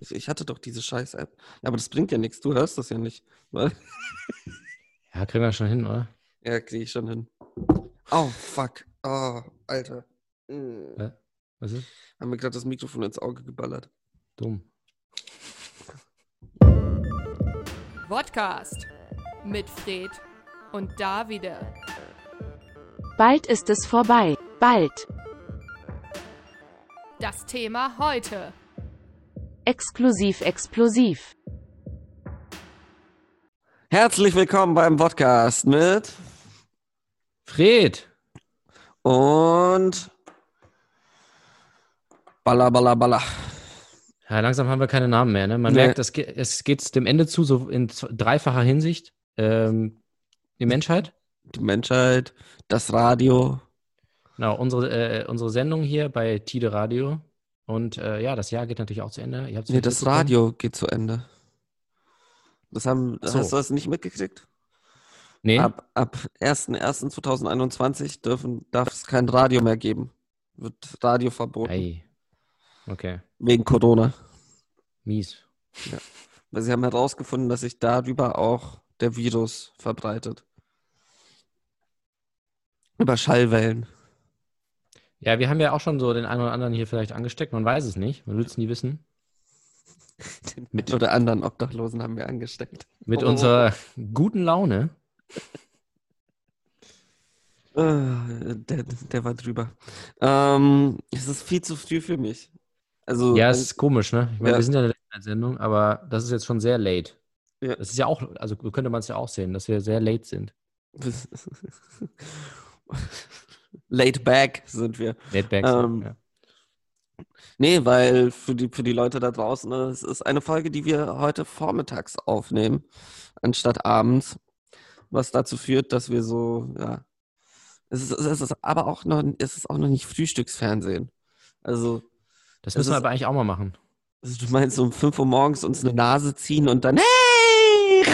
Ich, ich hatte doch diese Scheiß-App. Ja, aber das bringt ja nichts. Du hörst das ja nicht. Weil- Ja, kriegen wir schon hin, oder? Ja, kriege ich schon hin. Oh, fuck. Oh, Alter. Mm. Hä? Was ist? Haben mir gerade das Mikrofon ins Auge geballert. Dumm. Podcast mit Fred und Davide. Bald ist es vorbei. Bald. Das Thema heute. Exklusiv, explosiv. Herzlich willkommen beim Podcast mit Fred! und Balla, Balla, Balla. Ja, langsam haben wir keine Namen mehr. Ne? Man Nee. merkt, es geht, es geht dem Ende zu, so in dreifacher Hinsicht. Ähm, die Menschheit, Die Menschheit, das Radio. genau, unsere, äh, unsere Sendung hier bei Tide Radio. Und äh, ja, das Jahr geht natürlich auch zu Ende. Ihr Nee, das. Radio geht zu Ende. Das haben, so. Hast du das nicht mitgekriegt? Nee, Ab, ab 1.1.2021 dürfen, darf es kein Radio mehr geben. Wird Radio verboten. Ei. Okay, Wegen Corona. mies. Weil sie haben herausgefunden, dass sich darüber auch der Virus verbreitet. Über Schallwellen. Ja, wir haben ja auch schon so den einen oder anderen hier vielleicht angesteckt. Man weiß es nicht. Man will es nie wissen. Mit oder anderen Obdachlosen haben wir angesteckt. Mit Oh. unserer guten Laune. Äh, der, der war drüber. Ähm, es ist viel zu früh für mich. Also, Ja, es ist komisch, ne? Ich meine, Ja. wir sind ja eine Late-Night-Sendung, aber das ist jetzt schon sehr late. Ja. Das ist ja auch, also könnte man es ja auch sehen, dass wir sehr late sind. laid back sind wir. Late back Ähm, ja. Nee, weil für die, für die Leute da draußen, ne, es ist eine Folge, die wir heute vormittags aufnehmen, anstatt abends. Was dazu führt, dass wir so, ja. Es ist, es ist aber auch noch, es ist auch noch nicht Frühstücksfernsehen. Also, Das müssen wir ist- aber eigentlich auch mal machen. also du meinst um 5 Uhr morgens uns eine Nase ziehen und dann, hey!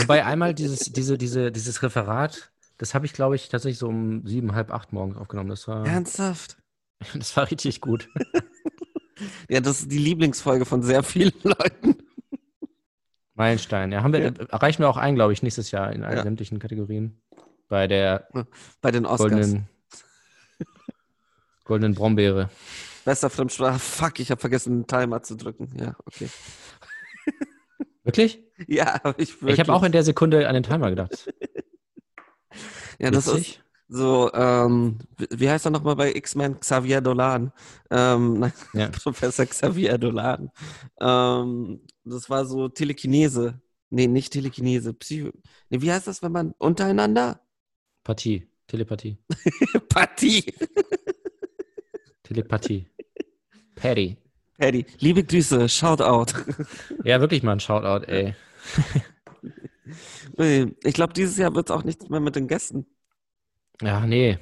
Wobei einmal dieses, diese, diese, dieses Referat, das habe ich, glaube ich, tatsächlich so um sieben, halb acht morgens aufgenommen. Das war, Ernsthaft? das war richtig gut. Ja, das ist die Lieblingsfolge von sehr vielen Leuten. Meilenstein. Ja, haben wir, erreichen wir auch ein, glaube ich, nächstes Jahr in allen Ja. sämtlichen Kategorien. Bei der Bei den Oscars. goldenen, goldenen Brombeere. Bester Fremdsprache. Fuck, ich habe vergessen, den Timer zu drücken. Ja, okay. Wirklich? Ja, hab ich Ich wirklich. habe auch in der Sekunde an den Timer gedacht. Ja, das ist Witzig. so, ähm, wie- heißt er nochmal bei X-Men? Xavier Dolan. Ähm, nein, Ja. Professor Xavier Dolan. Ähm, das war so Telekinese. Nee, nicht Telekinese. Psycho. Nee, wie heißt das, wenn man untereinander? Partie. Telepathie. Partie. Telepathie. Patty. Paddy. Liebe Grüße, Shoutout. Ja, wirklich mal ein Shoutout, ey. Ich glaube, dieses Jahr wird es auch nichts mehr mit den Gästen. Ja, nee.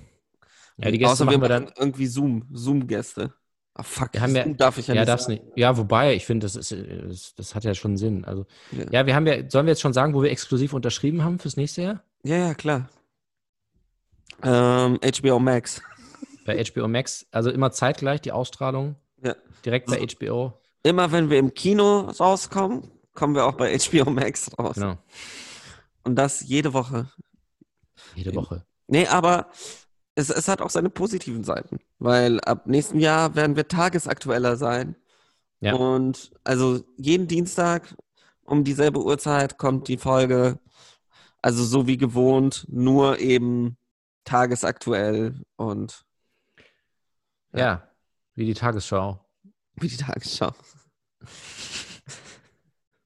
Ja, die Gäste Außer machen wir dann. irgendwie Zoom, Zoom-Gäste. Ah, fuck, Wir haben ja- darf ich ja, Ja, nicht darf's sagen. nicht. Ja, wobei, ich finde, das ist, das, hat ja schon Sinn. Also, Ja. ja, wir haben ja, sollen wir jetzt schon sagen, wo wir exklusiv unterschrieben haben fürs nächste Jahr? Ja, ja, klar. Ähm, HBO Max. Bei HBO Max. Also immer zeitgleich die Ausstrahlung. Ja. Direkt bei. HBO. Immer wenn wir im Kino rauskommen, kommen wir auch bei HBO Max raus. Genau. Und das jede Woche. Jede Woche. Nee, aber es, es hat auch seine positiven Seiten, weil ab nächstem Jahr werden wir tagesaktueller sein. Ja. Und also jeden Dienstag um dieselbe Uhrzeit kommt die Folge, also so wie gewohnt, nur eben tagesaktuell und Ja. Ja. Wie die Tagesschau. wie die Tagesschau.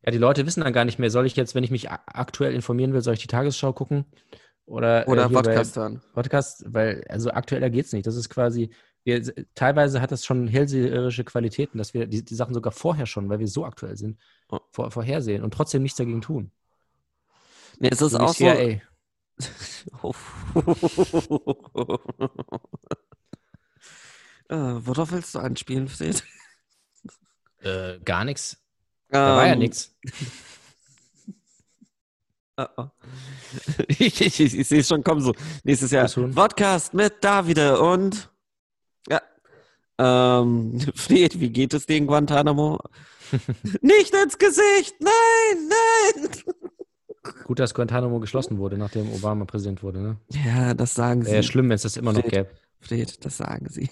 Ja, die Leute wissen dann gar nicht mehr, soll ich jetzt, wenn ich mich aktuell informieren will, soll ich die Tagesschau gucken? Oder, äh, Oder bei- Podcast hören. Podcast, weil also aktueller geht's nicht. Das ist quasi, wir, teilweise hat das schon hellseherische Qualitäten, dass wir die, die Sachen sogar vorher schon, weil wir so aktuell sind, Oh. vor, vorhersehen und trotzdem nichts dagegen tun. Nee, es ist So wie auch so. CIA. äh, worauf willst du anspielen, Fred? Äh, gar nichts. Da war ja Ähm, nichts. Oh, oh. Ich, ich, ich, ich sehe es schon kommen so. Nächstes Jahr? Podcast mit Davide und ja, Ähm, Fred, wie geht es dir in Guantanamo? Nicht ins Gesicht! Nein, nein! Gut, dass Guantanamo geschlossen wurde, nachdem Obama Präsident wurde. Ne? Ja, das sagen Wäre sie. schlimm, wenn es das immer noch Fred. gäbe. Fred, das sagen sie.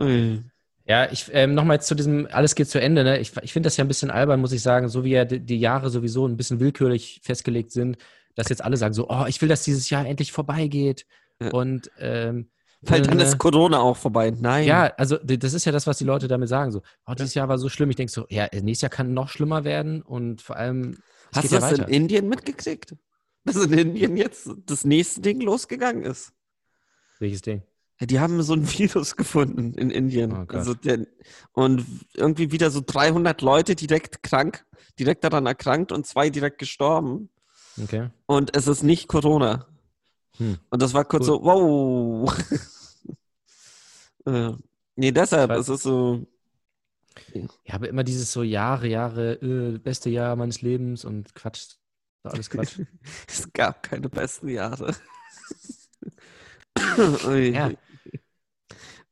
Ui. Ja, ich ähm, nochmal zu diesem, alles geht zu Ende. Ne? Ich, ich finde das ja ein bisschen albern, muss ich sagen, so wie ja die, die Jahre sowieso ein bisschen willkürlich festgelegt sind, dass jetzt alle sagen so, oh, ich will, dass dieses Jahr endlich vorbeigeht. Ja. Und ähm, Weil dann äh, ist Corona auch vorbei. Nein. Ja, also das ist ja das, was die Leute damit sagen. So, oh, dieses Jahr war so schlimm. Ich denke so, ja, nächstes Jahr kann noch schlimmer werden und vor allem, es Hast du ja das weiter. in Indien mitgekriegt? Dass in Indien jetzt das nächste Ding losgegangen ist. Welches Ding? Die haben so ein Virus gefunden in Indien. Oh also der, und irgendwie wieder so 300 Leute direkt krank, direkt daran erkrankt und zwei direkt gestorben. Okay. Und es ist nicht Corona. Hm. Und das war kurz Cool. so, wow. äh, nee, deshalb, es ist so, Ich habe immer dieses so Jahre, Jahre, äh, beste Jahr meines Lebens und Quatsch. Alles Quatsch. es gab keine besten Jahre. Ja.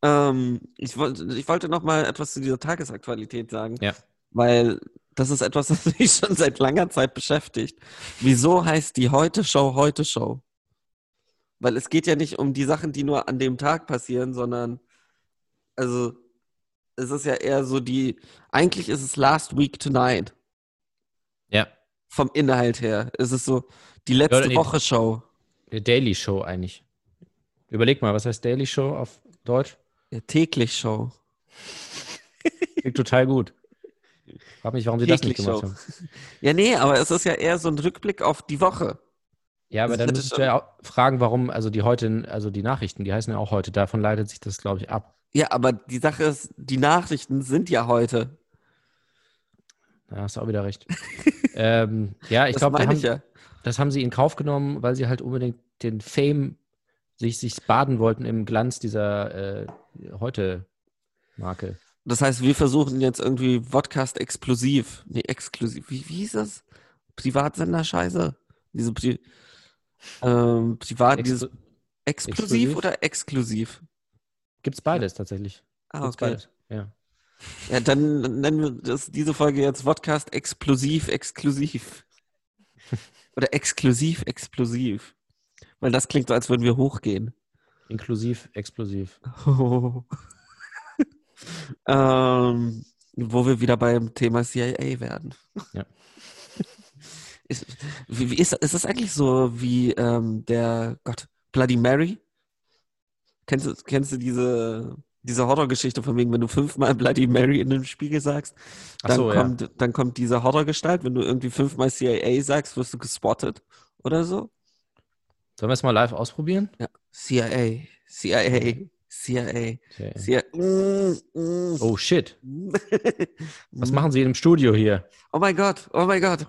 Ähm, ich, wollte, ich wollte noch mal etwas zu dieser Tagesaktualität sagen. Ja. Weil das ist etwas, das mich schon seit langer Zeit beschäftigt. Wieso heißt die Heute-Show Heute-Show? Weil es geht ja nicht um die Sachen, die nur an dem Tag passieren, sondern also es ist ja eher so die, eigentlich ist es Last Week Tonight ja. vom Inhalt her. Es ist so die letzte Ja. Woche Show. Daily Show eigentlich. Überleg mal, was heißt Daily Show auf Deutsch? Ja, täglich Show. Klingt total gut. Frag mich, warum sie das nicht gemacht Show. haben. Ja, nee, aber es ist ja eher so ein Rückblick auf die Woche. Ja, aber Das dann müsstest du ja auch fragen, warum, also die heute, also die Nachrichten, die heißen ja auch heute, davon leitet sich das, glaube ich, ab. Ja, aber die Sache ist, die Nachrichten sind ja heute. Da hast du auch wieder recht. ähm, ja, ich das glaube, da meine haben, ich ja. das haben sie in Kauf genommen, weil sie halt unbedingt den Fame sich, sich baden wollten im Glanz dieser äh, heute-Marke. Das heißt, wir versuchen jetzt irgendwie Podcast explosiv. Nee, exklusiv. Wie, wie hieß das? Privatsender-Scheiße? Diese Pri ähm, Privat, dieses Expl explosiv exklusiv? oder exklusiv? Gibt's beides tatsächlich. Ah, Gibt's okay. beides. Ja. Ja, dann nennen wir das, diese Folge jetzt Podcast explosiv exklusiv. Oder exklusiv explosiv. Weil das klingt so, als würden wir hochgehen. Inklusiv, explosiv. ähm, wo wir wieder beim Thema CIA werden. Ja. Ist, wie, wie ist, ist das eigentlich so wie ähm, der Gott, Bloody Mary? Kennst du, kennst du diese, diese Horrorgeschichte von wegen, wenn du fünfmal Bloody Mary in einem Spiegel sagst, dann, so, ja. kommt, dann kommt diese Horrorgestalt, wenn du irgendwie fünfmal CIA sagst, wirst du gespottet oder so? Sollen wir es mal live ausprobieren? Ja. CIA, CIA, CIA, Okay. CIA. Mm, mm. Oh shit. Was machen Sie im Studio hier? Oh mein Gott, oh mein Gott.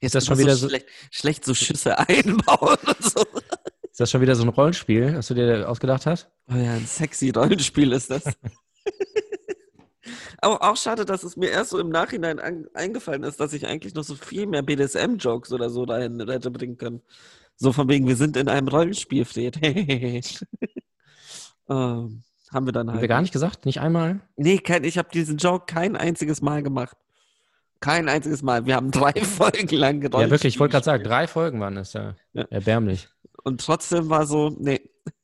Jetzt das schon wieder so- schlecht, schlecht so Schüsse einbauen und so. Ist das schon wieder so ein Rollenspiel, das du dir ausgedacht hast? Oh ja, ein sexy Rollenspiel ist das. Aber auch schade, dass es mir erst so im Nachhinein an, eingefallen ist, dass ich eigentlich noch so viel mehr BDSM-Jokes oder so dahin hätte bringen können. So von wegen, wir sind in einem Rollenspiel, Fred. ähm, haben wir dann Haben halt. wir gar nicht gesagt? Nicht einmal? Nee, kein, ich habe diesen Joke kein einziges Mal gemacht. Kein einziges Mal. Wir haben drei Folgen lang Ja, Rollenspiel wirklich, ich wollte gerade sagen, drei Folgen waren es ja. Ja. Erbärmlich. Und trotzdem war so, nee,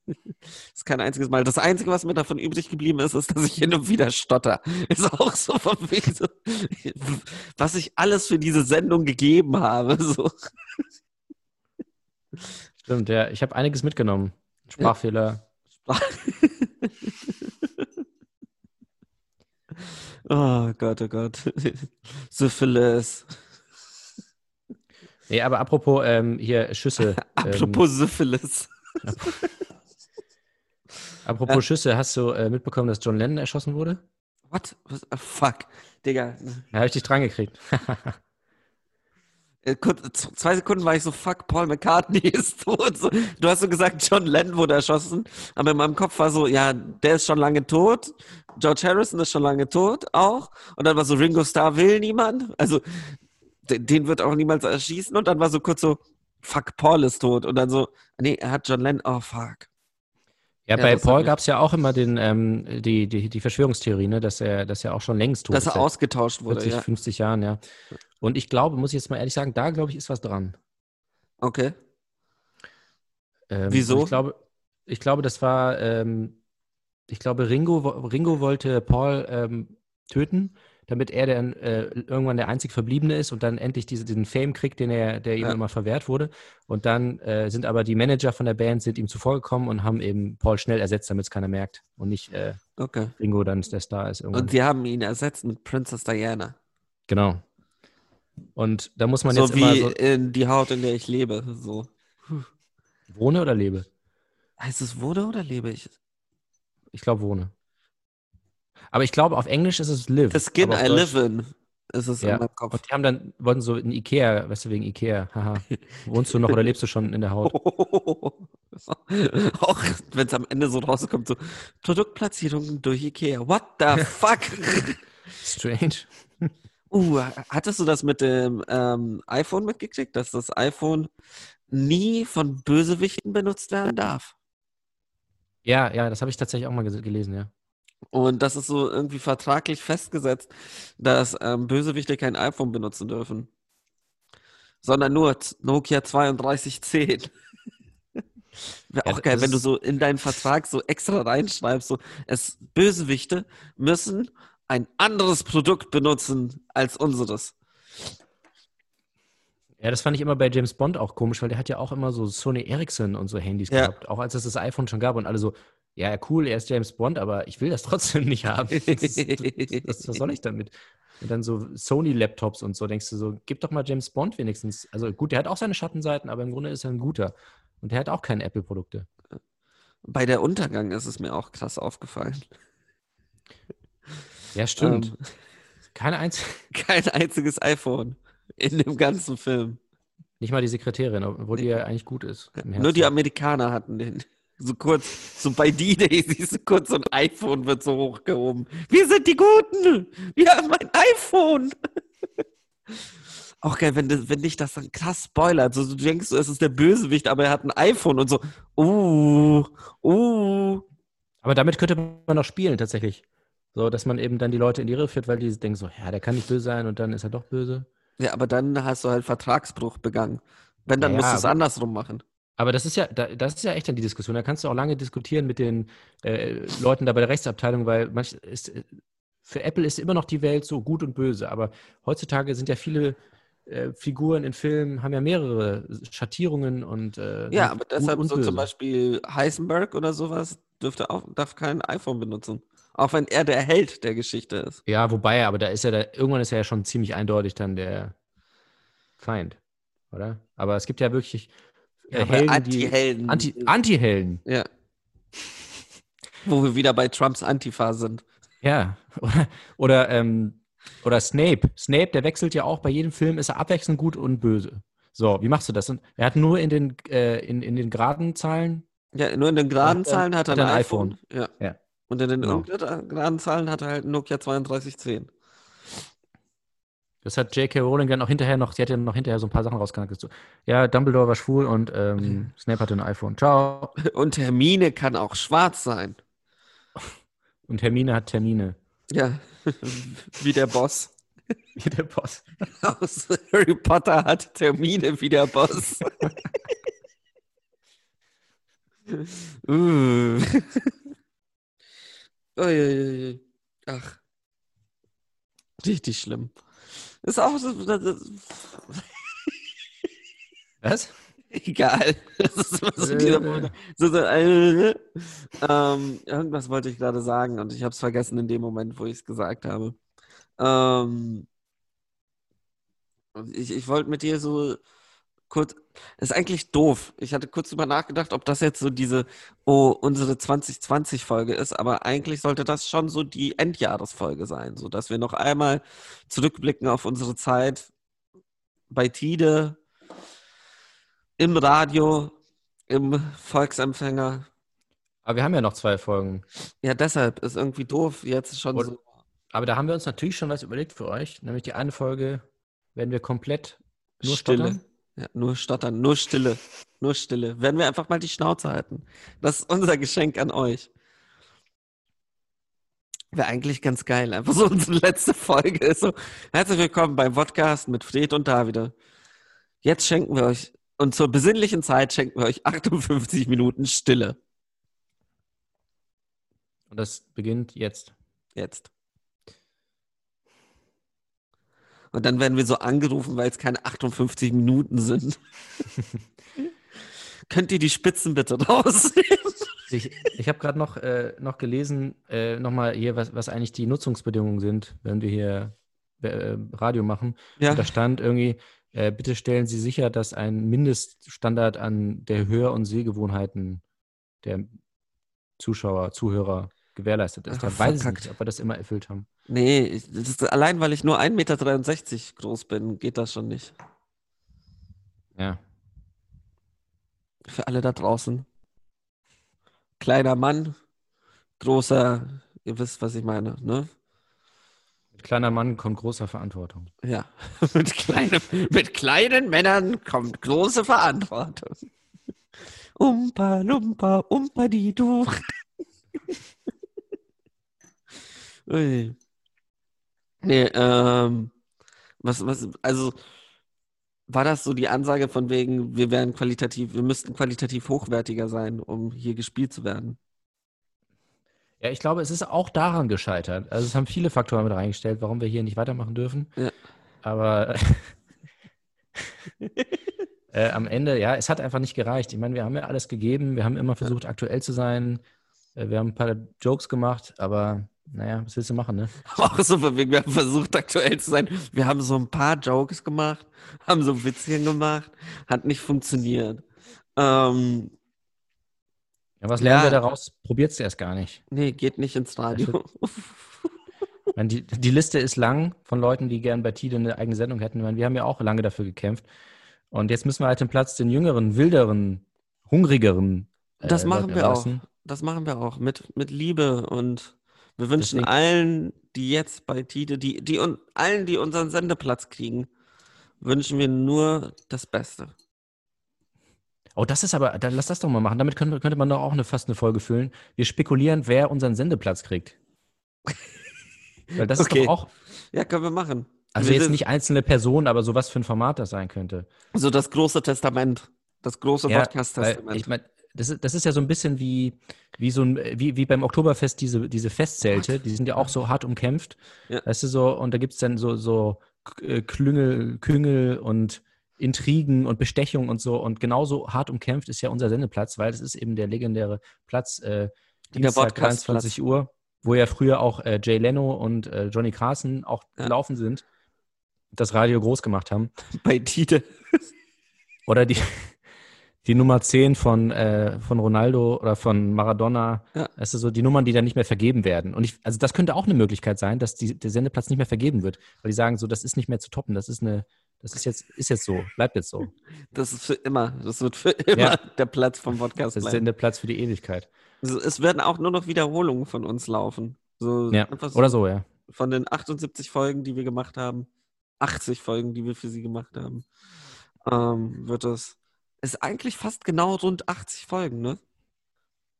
ist kein einziges Mal. Das Einzige, was mir davon übrig geblieben ist, ist, dass ich hin und wieder stotter. Ist auch so von wegen so, was ich alles für diese Sendung gegeben habe. So. Stimmt, ja. Ich habe einiges mitgenommen. Sprachfehler. Oh Gott, oh Gott. Syphilis. Nee, aber apropos ähm, hier Schüsse. Apropos Syphilis. Ähm, apropos Schüsse, hast du äh, mitbekommen, dass John Lennon erschossen wurde? What? Was? Ah, fuck. Digga. Da habe ich dich dran gekriegt. Äh, kurz, zwei Sekunden war ich so, fuck, Paul McCartney ist tot. So, du hast so gesagt, John Lennon wurde erschossen, aber in meinem Kopf war so, ja, der ist schon lange tot, George Harrison ist schon lange tot auch und dann war so, Ringo Starr will niemand, also de- den wird auch niemals erschießen und dann war so kurz so, fuck, Paul ist tot und dann so, nee, er hat John Lennon, oh fuck. Ja, Ja, bei Paul gab es ja auch immer den, ähm, die, die, die Verschwörungstheorie, ne, dass er, dass er auch schon längst tot Dass ist. er seit ausgetauscht wurde, 40, ja. 50 Jahren, ja. Und ich glaube, muss ich jetzt mal ehrlich sagen, da glaube ich, ist was dran. Okay. Ähm, Wieso? Ich glaube, ich glaube, das war, ähm, ich glaube, Ringo, Ringo wollte Paul ähm, töten, damit er dann äh, irgendwann der einzig Verbliebene ist und dann endlich diese, diesen Fame kriegt, den er, der ihm Ja. immer verwehrt wurde. Und dann äh, sind aber die Manager von der Band sind ihm zuvorgekommen und haben eben Paul schnell ersetzt, damit es keiner merkt und nicht äh, Okay. Ringo dann der Star ist irgendwann. Und sie haben ihn ersetzt mit Princess Diana. genau. Und da muss man so jetzt wie immer so, in die Haut, in der ich lebe. So. wohne oder lebe? Heißt es wurde oder lebe ich? Ich glaube wohne. Aber ich glaube, auf Englisch ist es live. The skin I live in. Ist es Ja. in meinem Kopf. Und die haben dann, wollten so in Ikea, weißt du, wegen Ikea, haha. Wohnst du noch oder lebst du schon in der Haut? Auch wenn es am Ende so rauskommt, so Produktplatzierungen durch Ikea. What the fuck? Strange. Uh, hattest du das mit dem ähm, iPhone mitgekriegt, dass das iPhone nie von Bösewichten benutzt werden darf? Ja, ja, das habe ich tatsächlich auch mal gelesen, ja. Und das ist so irgendwie vertraglich festgesetzt, dass ähm, Bösewichte kein iPhone benutzen dürfen. Sondern nur Nokia 3210. Wäre Ja, auch geil, das wenn du so in deinen Vertrag so extra reinschreibst, so es Bösewichte müssen ein anderes Produkt benutzen als unseres. Ja, das fand ich immer bei James Bond auch komisch, weil der hat ja auch immer so Sony Ericsson und so Handys Ja. gehabt, auch als es das iPhone schon gab und alle so, ja, cool, er ist James Bond, aber ich will das trotzdem nicht haben. Das, das, was soll ich damit? Und dann so Sony-Laptops und so, denkst du so, gib doch mal James Bond wenigstens. Also gut, der hat auch seine Schattenseiten, aber im Grunde ist er ein guter. Und der hat auch keine Apple-Produkte. Bei der Untergang ist es mir auch krass aufgefallen. Ja, stimmt. Ähm, Keine einzige, kein einziges iPhone in dem ganzen Film. nicht mal die Sekretärin, obwohl die ja eigentlich gut ist. Nur die. Amerikaner hatten den. So kurz, so bei D-Day siehst du kurz so ein iPhone wird so hochgehoben. Wir sind die Guten! Wir haben ein iPhone! Auch geil, wenn, das- wenn dich das dann krass spoilert. So, du denkst, es ist der Bösewicht, aber er hat ein iPhone und so, uh, uh. Aber damit könnte man noch spielen, tatsächlich. So, dass man eben dann die Leute in die Irre führt, weil die denken so, ja, der kann nicht böse sein und dann ist er doch böse. Ja, aber dann hast du halt Vertragsbruch begangen. Wenn, dann Ja, musst du es andersrum machen. Aber das ist ja, da, das ist ja echt dann die Diskussion. Da kannst du auch lange diskutieren mit den äh, Leuten da bei der Rechtsabteilung, weil manch ist, äh, für Apple ist immer noch die Welt so gut und böse. Aber heutzutage sind ja viele äh, Figuren in Filmen, haben ja mehrere Schattierungen und äh, Ja, aber deshalb so zum Beispiel Heisenberg oder sowas dürfte auch, darf kein iPhone benutzen. Auch wenn er der Held der Geschichte ist. Ja, wobei, aber da ist ja, da, irgendwann ist er ja schon ziemlich eindeutig dann der Feind, oder? Aber es gibt ja wirklich äh, Ja, Helden, Anti-Helden. Anti, Anti-Helden. Ja. Wo wir wieder bei Trumps Antifa sind. Ja, oder, oder, ähm, oder Snape. Snape, der wechselt ja auch bei jedem Film, ist er abwechselnd gut und böse. So, wie machst du das? Er hat nur in den, äh, in, in den geraden Zahlen, Ja, nur in den geraden Hat er- Zahlen hat er hat ein, ein iPhone. Ja. Ja. Und in den Genau. ungeraden Zahlen hat er halt Nokia 3210. das hat J.K. Rowling dann auch hinterher noch, sie hat ja noch hinterher so ein paar Sachen rausgehandelt. So, ja, Dumbledore war schwul und ähm, Snape hatte ein iPhone. Ciao. Und Hermine kann auch schwarz sein. Und Hermine hat Termine. Ja, wie der Boss. Wie der Boss. Aus Harry Potter hat Termine wie der Boss. uh. Uiuiui. Ach. Richtig schlimm. Ist auch so. Was? egal. Das ist immer so dieser Moment. So, so, äh, ähm, irgendwas wollte ich gerade sagen und ich habe es vergessen in dem Moment, wo ich es gesagt habe. Ähm, ich, ich wollte mit dir so kurz. Ist eigentlich doof. Ich hatte kurz drüber nachgedacht, ob das jetzt so diese, oh, unsere 2020-Folge ist, aber eigentlich sollte das schon so die Endjahresfolge sein, so dass wir noch einmal zurückblicken auf unsere Zeit bei Tide, im Radio, im Volksempfänger. Aber wir haben ja noch zwei Folgen. Ja, deshalb ist irgendwie doof, jetzt schon Und- so. Aber da haben wir uns natürlich schon was überlegt für euch. Nämlich die eine Folge werden wir komplett nur Stille. stottern. Ja, nur stottern, nur Stille. Nur Stille. Werden wir einfach mal die Schnauze halten. Das ist unser Geschenk an euch. Wäre eigentlich ganz geil. Einfach so unsere letzte Folge so. Herzlich willkommen beim Podcast mit Fred und Davide. Jetzt schenken wir euch, und zur besinnlichen Zeit schenken wir euch 58 Minuten Stille. Und das beginnt jetzt. Jetzt. Und dann werden wir so angerufen, weil es keine 58 Minuten sind. Könnt ihr die Spitzen bitte rausnehmen? Ich, ich habe gerade noch, äh, noch gelesen, äh, nochmal hier, was, was eigentlich die Nutzungsbedingungen sind, wenn wir hier äh, Radio machen. Ja. Und da stand irgendwie, äh, bitte stellen Sie sicher, dass ein Mindeststandard an der Hör- und Sehgewohnheiten der Zuschauer, Zuhörer gewährleistet ist. Ach, Da weiß ich nicht, ob wir das immer erfüllt haben. Nee, ich, ist, allein weil ich nur 1,63 Meter groß bin, geht das schon nicht. Ja. Für alle da draußen. Kleiner Mann, großer, ihr wisst, was ich meine, ne? Mit kleiner Mann kommt großer Verantwortung. Ja, mit, kleinem, mit kleinen Männern kommt große Verantwortung. Umpa, lumpa, umpa, die du. Ui. Nee, ähm, was, was, also, war das so die Ansage von wegen, wir wären qualitativ, wir müssten qualitativ hochwertiger sein, um hier gespielt zu werden? Ja, ich glaube, es ist auch daran gescheitert. Also es haben viele Faktoren mit reingestellt, warum wir hier nicht weitermachen dürfen. Ja. Aber äh, am Ende, ja, es hat einfach nicht gereicht. Ich meine, wir haben ja alles gegeben, wir haben immer versucht, aktuell zu sein. Äh, wir haben ein paar Jokes gemacht, aber naja, was willst du machen, ne? Auch so, wir haben versucht, aktuell zu sein. Wir haben so ein paar Jokes gemacht, haben so Witzchen gemacht, hat nicht funktioniert. Ähm, Ja, was lernen Ja. wir daraus? Probiert es erst gar nicht. nee, geht nicht ins Radio. Ich meine, die, die Liste ist lang von Leuten, die gern bei Tide eine eigene Sendung hätten. Meine, wir haben ja auch lange dafür gekämpft. Und jetzt müssen wir halt den Platz den jüngeren, wilderen, hungrigeren. äh, Das machen Leuten wir auch. überlassen. Das machen wir auch mit, mit Liebe und wir wünschen Deswegen- allen, die jetzt bei Tide, die, die und allen, die unseren Sendeplatz kriegen, wünschen wir nur das Beste. Oh, das ist aber, dann lass das doch mal machen. Damit könnte, könnte man doch auch eine, fast eine Folge füllen. Wir spekulieren, wer unseren Sendeplatz kriegt. Weil das Okay. ist doch auch, Ja, können wir machen. also Wir jetzt sind- nicht einzelne Personen, aber so was für ein Format das sein könnte. So das große Testament. Das große Ja, Podcast-Testament. ich meine, das ist, das ist ja so ein bisschen wie, wie so ein, wie, wie beim Oktoberfest diese, diese Festzelte, die sind ja auch so hart umkämpft. Ja. Weißt du, so, und da gibt es dann so, so äh, Klüngel, Küngel und Intrigen und Bestechung und so. Und genauso hart umkämpft ist ja unser Sendeplatz, weil das ist eben der legendäre Platz, äh, Der Dienstag Podcastplatz. 23 Uhr, wo ja früher auch äh, Jay Leno und äh, Johnny Carson auch Ja. gelaufen sind, das Radio groß gemacht haben. bei Tide. Oder die, die Nummer 10 von, äh, von Ronaldo oder von Maradona. Ja. Das ist so die Nummern, die dann nicht mehr vergeben werden. Und ich, also das könnte auch eine Möglichkeit sein, dass die, der Sendeplatz nicht mehr vergeben wird. Weil die sagen so, das ist nicht mehr zu toppen. Das ist eine, das ist jetzt, ist jetzt so, bleibt jetzt so. Das ist für immer. Das wird für immer Ja. der Platz vom Podcast Das ist bleiben. Sendeplatz für die Ewigkeit. Also Es werden auch nur noch Wiederholungen von uns laufen. So Ja. so Oder so, ja. von den 78 Folgen, die wir gemacht haben, 80 Folgen, die wir für sie gemacht haben, ähm, wird es. Ist eigentlich fast genau rund 80 Folgen, ne?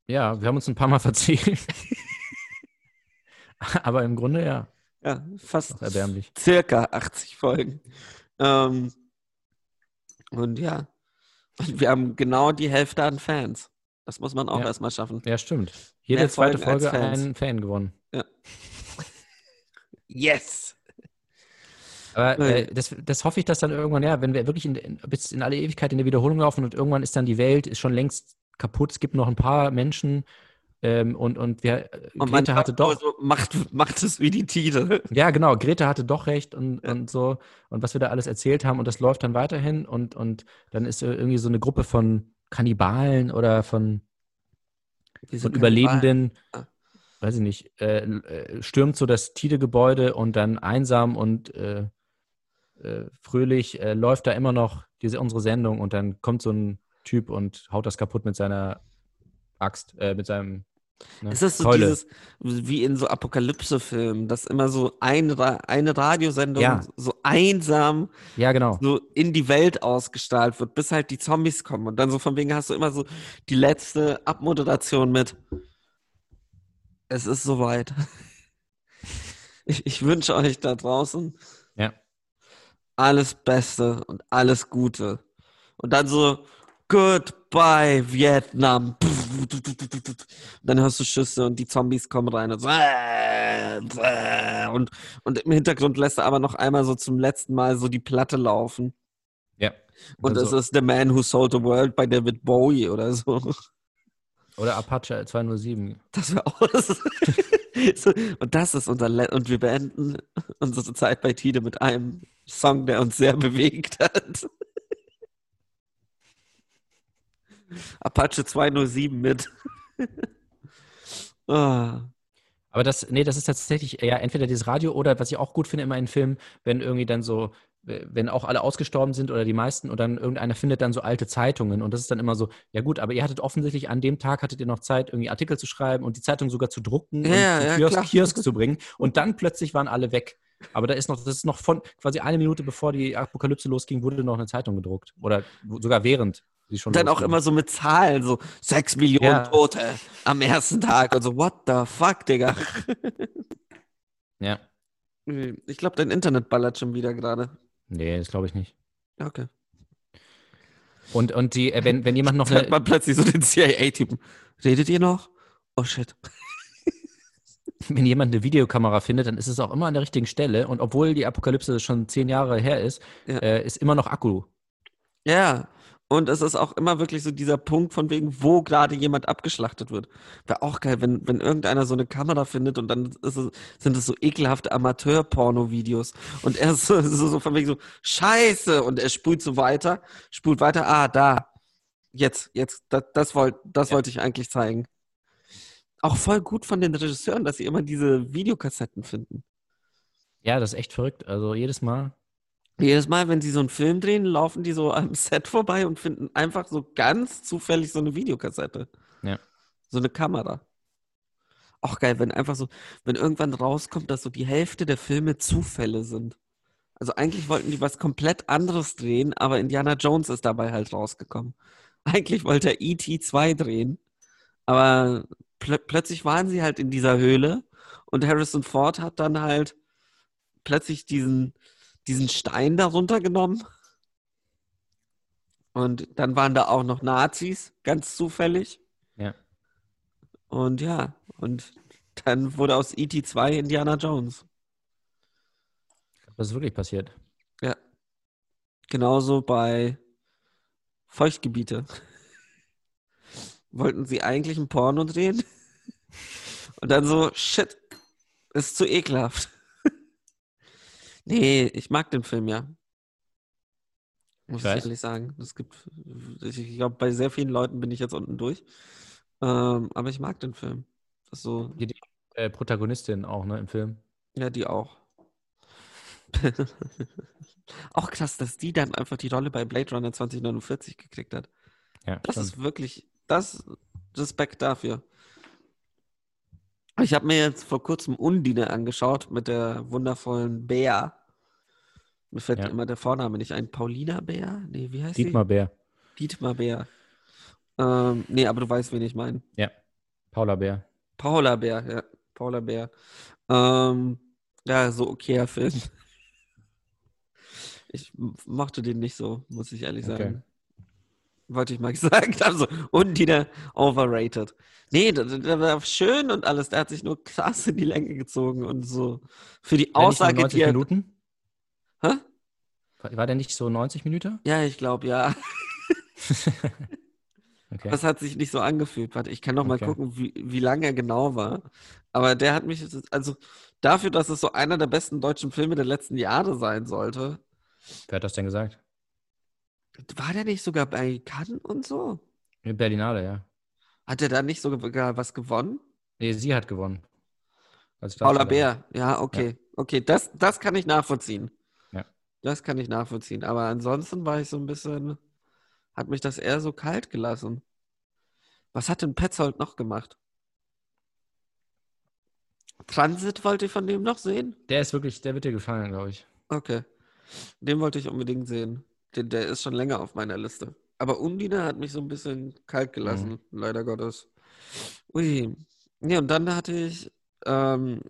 Ja, wir haben uns ein paar Mal verzählt. Aber im Grunde ja, Ja, fast erbärmlich. circa 80 Folgen. Ähm, und ja, und wir haben genau die Hälfte an Fans. Das muss man auch Ja. erstmal schaffen. Ja, stimmt. Jede Mehr zweite Folgen Folge einen Fan gewonnen. Yes! Aber äh, das, das hoffe ich, dass dann irgendwann, ja, wenn wir wirklich in, in, bis in alle Ewigkeit in der Wiederholung laufen und irgendwann ist dann die Welt ist schon längst kaputt, es gibt noch ein paar Menschen ähm, und, und wir, äh, Und Grete hatte doch, So, macht, macht es wie die Tide. ja genau, Grete hatte doch recht und, Ja. und so und was wir da alles erzählt haben und das läuft dann weiterhin und, und dann ist äh, irgendwie so eine Gruppe von Kannibalen oder von, von Überlebenden, Ah. weiß ich nicht, äh, äh, stürmt so das Tide-Gebäude und dann einsam und äh, fröhlich äh, läuft da immer noch diese, unsere Sendung und dann kommt so ein Typ und haut das kaputt mit seiner Axt, äh, mit seinem Ne? Es ist so Keule. dieses, wie in so Apokalypse-Filmen, dass immer so ein Ra eine Radiosendung Ja. so einsam Ja, genau. so in die Welt ausgestrahlt wird, bis halt die Zombies kommen. Und dann so von wegen hast du immer so die letzte Abmoderation mit Es ist soweit. Ich, ich wünsche euch da draußen. Alles Beste und alles Gute. Und dann so Goodbye Vietnam. Und dann hörst du Schüsse und die Zombies kommen rein und so und, und im Hintergrund lässt er aber noch einmal so zum letzten Mal so die Platte laufen. Ja. Und Also- es ist The Man Who Sold the World bei David Bowie oder so. Oder Apache 207. Das wäre auch so. Und das ist unser Le und wir beenden unsere Zeit bei Tide mit einem Song, der uns sehr bewegt hat. Apache 207 mit. Ah, Aber das, nee, das ist tatsächlich ja entweder dieses Radio oder was ich auch gut finde immer in Filmen, wenn irgendwie dann so, wenn auch alle ausgestorben sind oder die meisten und dann irgendeiner findet dann so alte Zeitungen und das ist dann immer so, ja gut, aber ihr hattet offensichtlich an dem Tag hattet ihr noch Zeit, irgendwie Artikel zu schreiben und die Zeitung sogar zu drucken Ja, und ja, Kiosk. Kiosk zu bringen und dann plötzlich waren alle weg. Aber da ist noch, das ist noch von quasi eine Minute bevor die Apokalypse losging, wurde noch eine Zeitung gedruckt. Oder sogar während sie schon Und dann auch losging. immer so mit Zahlen, so 6 Millionen Ja. Tote am ersten Tag und so, what the fuck, Digga. Ja. Ich glaube, dein Internet ballert schon wieder gerade. Nee, das glaube ich nicht. Ja, Okay. Und, und die, äh, wenn, wenn jemand noch Jetzt hört man plötzlich so den CIA-Typen. Redet ihr noch? Oh shit. Wenn jemand eine Videokamera findet, dann ist es auch immer an der richtigen Stelle. Und obwohl die Apokalypse schon zehn Jahre her ist, Ja. äh, ist immer noch Akku. Ja. Und es ist auch immer wirklich so dieser Punkt von wegen, wo gerade jemand abgeschlachtet wird. Wäre auch geil, wenn, wenn irgendeiner so eine Kamera findet und dann es, sind es so ekelhafte Amateur-Porno-Videos. Und er ist so, so, so von wegen so, scheiße! Und er spult so weiter, spult weiter, ah, da. Jetzt, jetzt, das, das, wollt, das Ja. wollte ich eigentlich zeigen. Auch voll gut von den Regisseuren, dass sie immer diese Videokassetten finden. Ja, das ist echt verrückt. Also jedes Mal. Jedes Mal, wenn sie so einen Film drehen, laufen die so am Set vorbei und finden einfach so ganz zufällig so eine Videokassette. Ja. So eine Kamera. Auch geil, wenn einfach so, wenn irgendwann rauskommt, dass so die Hälfte der Filme Zufälle sind. Also eigentlich wollten die was komplett anderes drehen, aber Indiana Jones ist dabei halt rausgekommen. Eigentlich wollte er E.T. 2 drehen, aber plö plötzlich waren sie halt in dieser Höhle und Harrison Ford hat dann halt plötzlich diesen, diesen Stein darunter genommen. Und dann waren da auch noch Nazis, ganz zufällig. Ja. Und ja, und dann wurde aus E.T. 2 Indiana Jones. Das ist wirklich passiert. Genauso bei Feuchtgebiete. Wollten sie eigentlich ein Porno drehen? Und dann so, shit, ist zu ekelhaft. Nee, ich mag den Film ja. Muss Ich ich ehrlich sagen. Es gibt, ich glaube, bei sehr vielen Leuten bin ich jetzt unten durch. Ähm, aber ich mag den Film. Das so, Hier die äh, Protagonistin auch, ne, im Film. ja, die auch. auch krass, dass die dann einfach die Rolle bei Blade Runner 2049 gekriegt hat. Ja, Das schon. ist wirklich, das Respekt dafür. Ich habe mir jetzt vor kurzem Undine angeschaut mit der wundervollen Bär. Mir fällt Ja. immer der Vorname nicht ein. Paulina Bär? Nee, wie heißt Dietmar Bär. die? Dietmar Bär. Ähm, nee, aber du weißt, wen ich meine. Ja. Paula Bär. Paula Bär, ja. Paula Bär. Ähm, ja, so okayer Film. Ich mochte den nicht so, muss ich ehrlich Okay. sagen. Wollte ich mal gesagt haben. So, und wieder overrated. Nee, der, war schön und alles. Der hat sich nur krass in die Länge gezogen und so. Für die War Aussage, 90 die er. Minuten? Hä? War war der nicht so 90 Minuten? Ja, ich glaube, ja. Okay. Das hat sich nicht so angefühlt. Warte, ich kann noch mal Okay. gucken, wie, wie lange er genau war. Aber der hat mich, also dafür, dass es so einer der besten deutschen Filme der letzten Jahre sein sollte, Wer hat das denn gesagt? War der nicht sogar bei Cannes und so? Berlinale, ja. Hat er da nicht sogar was gewonnen? Nee, sie hat gewonnen. Paula. Bär, ja, okay. Okay, das, das kann ich nachvollziehen. Ja. Das kann ich nachvollziehen. Aber ansonsten war ich so ein bisschen, hat mich das eher so kalt gelassen. Was hat denn Petzold noch gemacht? Transit wollte ich von dem noch sehen. Der ist wirklich, der wird dir gefallen, glaube ich. Okay. Den wollte ich unbedingt sehen. Den, der ist schon länger auf meiner Liste. Aber Undine hat mich so ein bisschen kalt gelassen, leider Gottes. Ui. Ja, und dann hatte ich, ähm,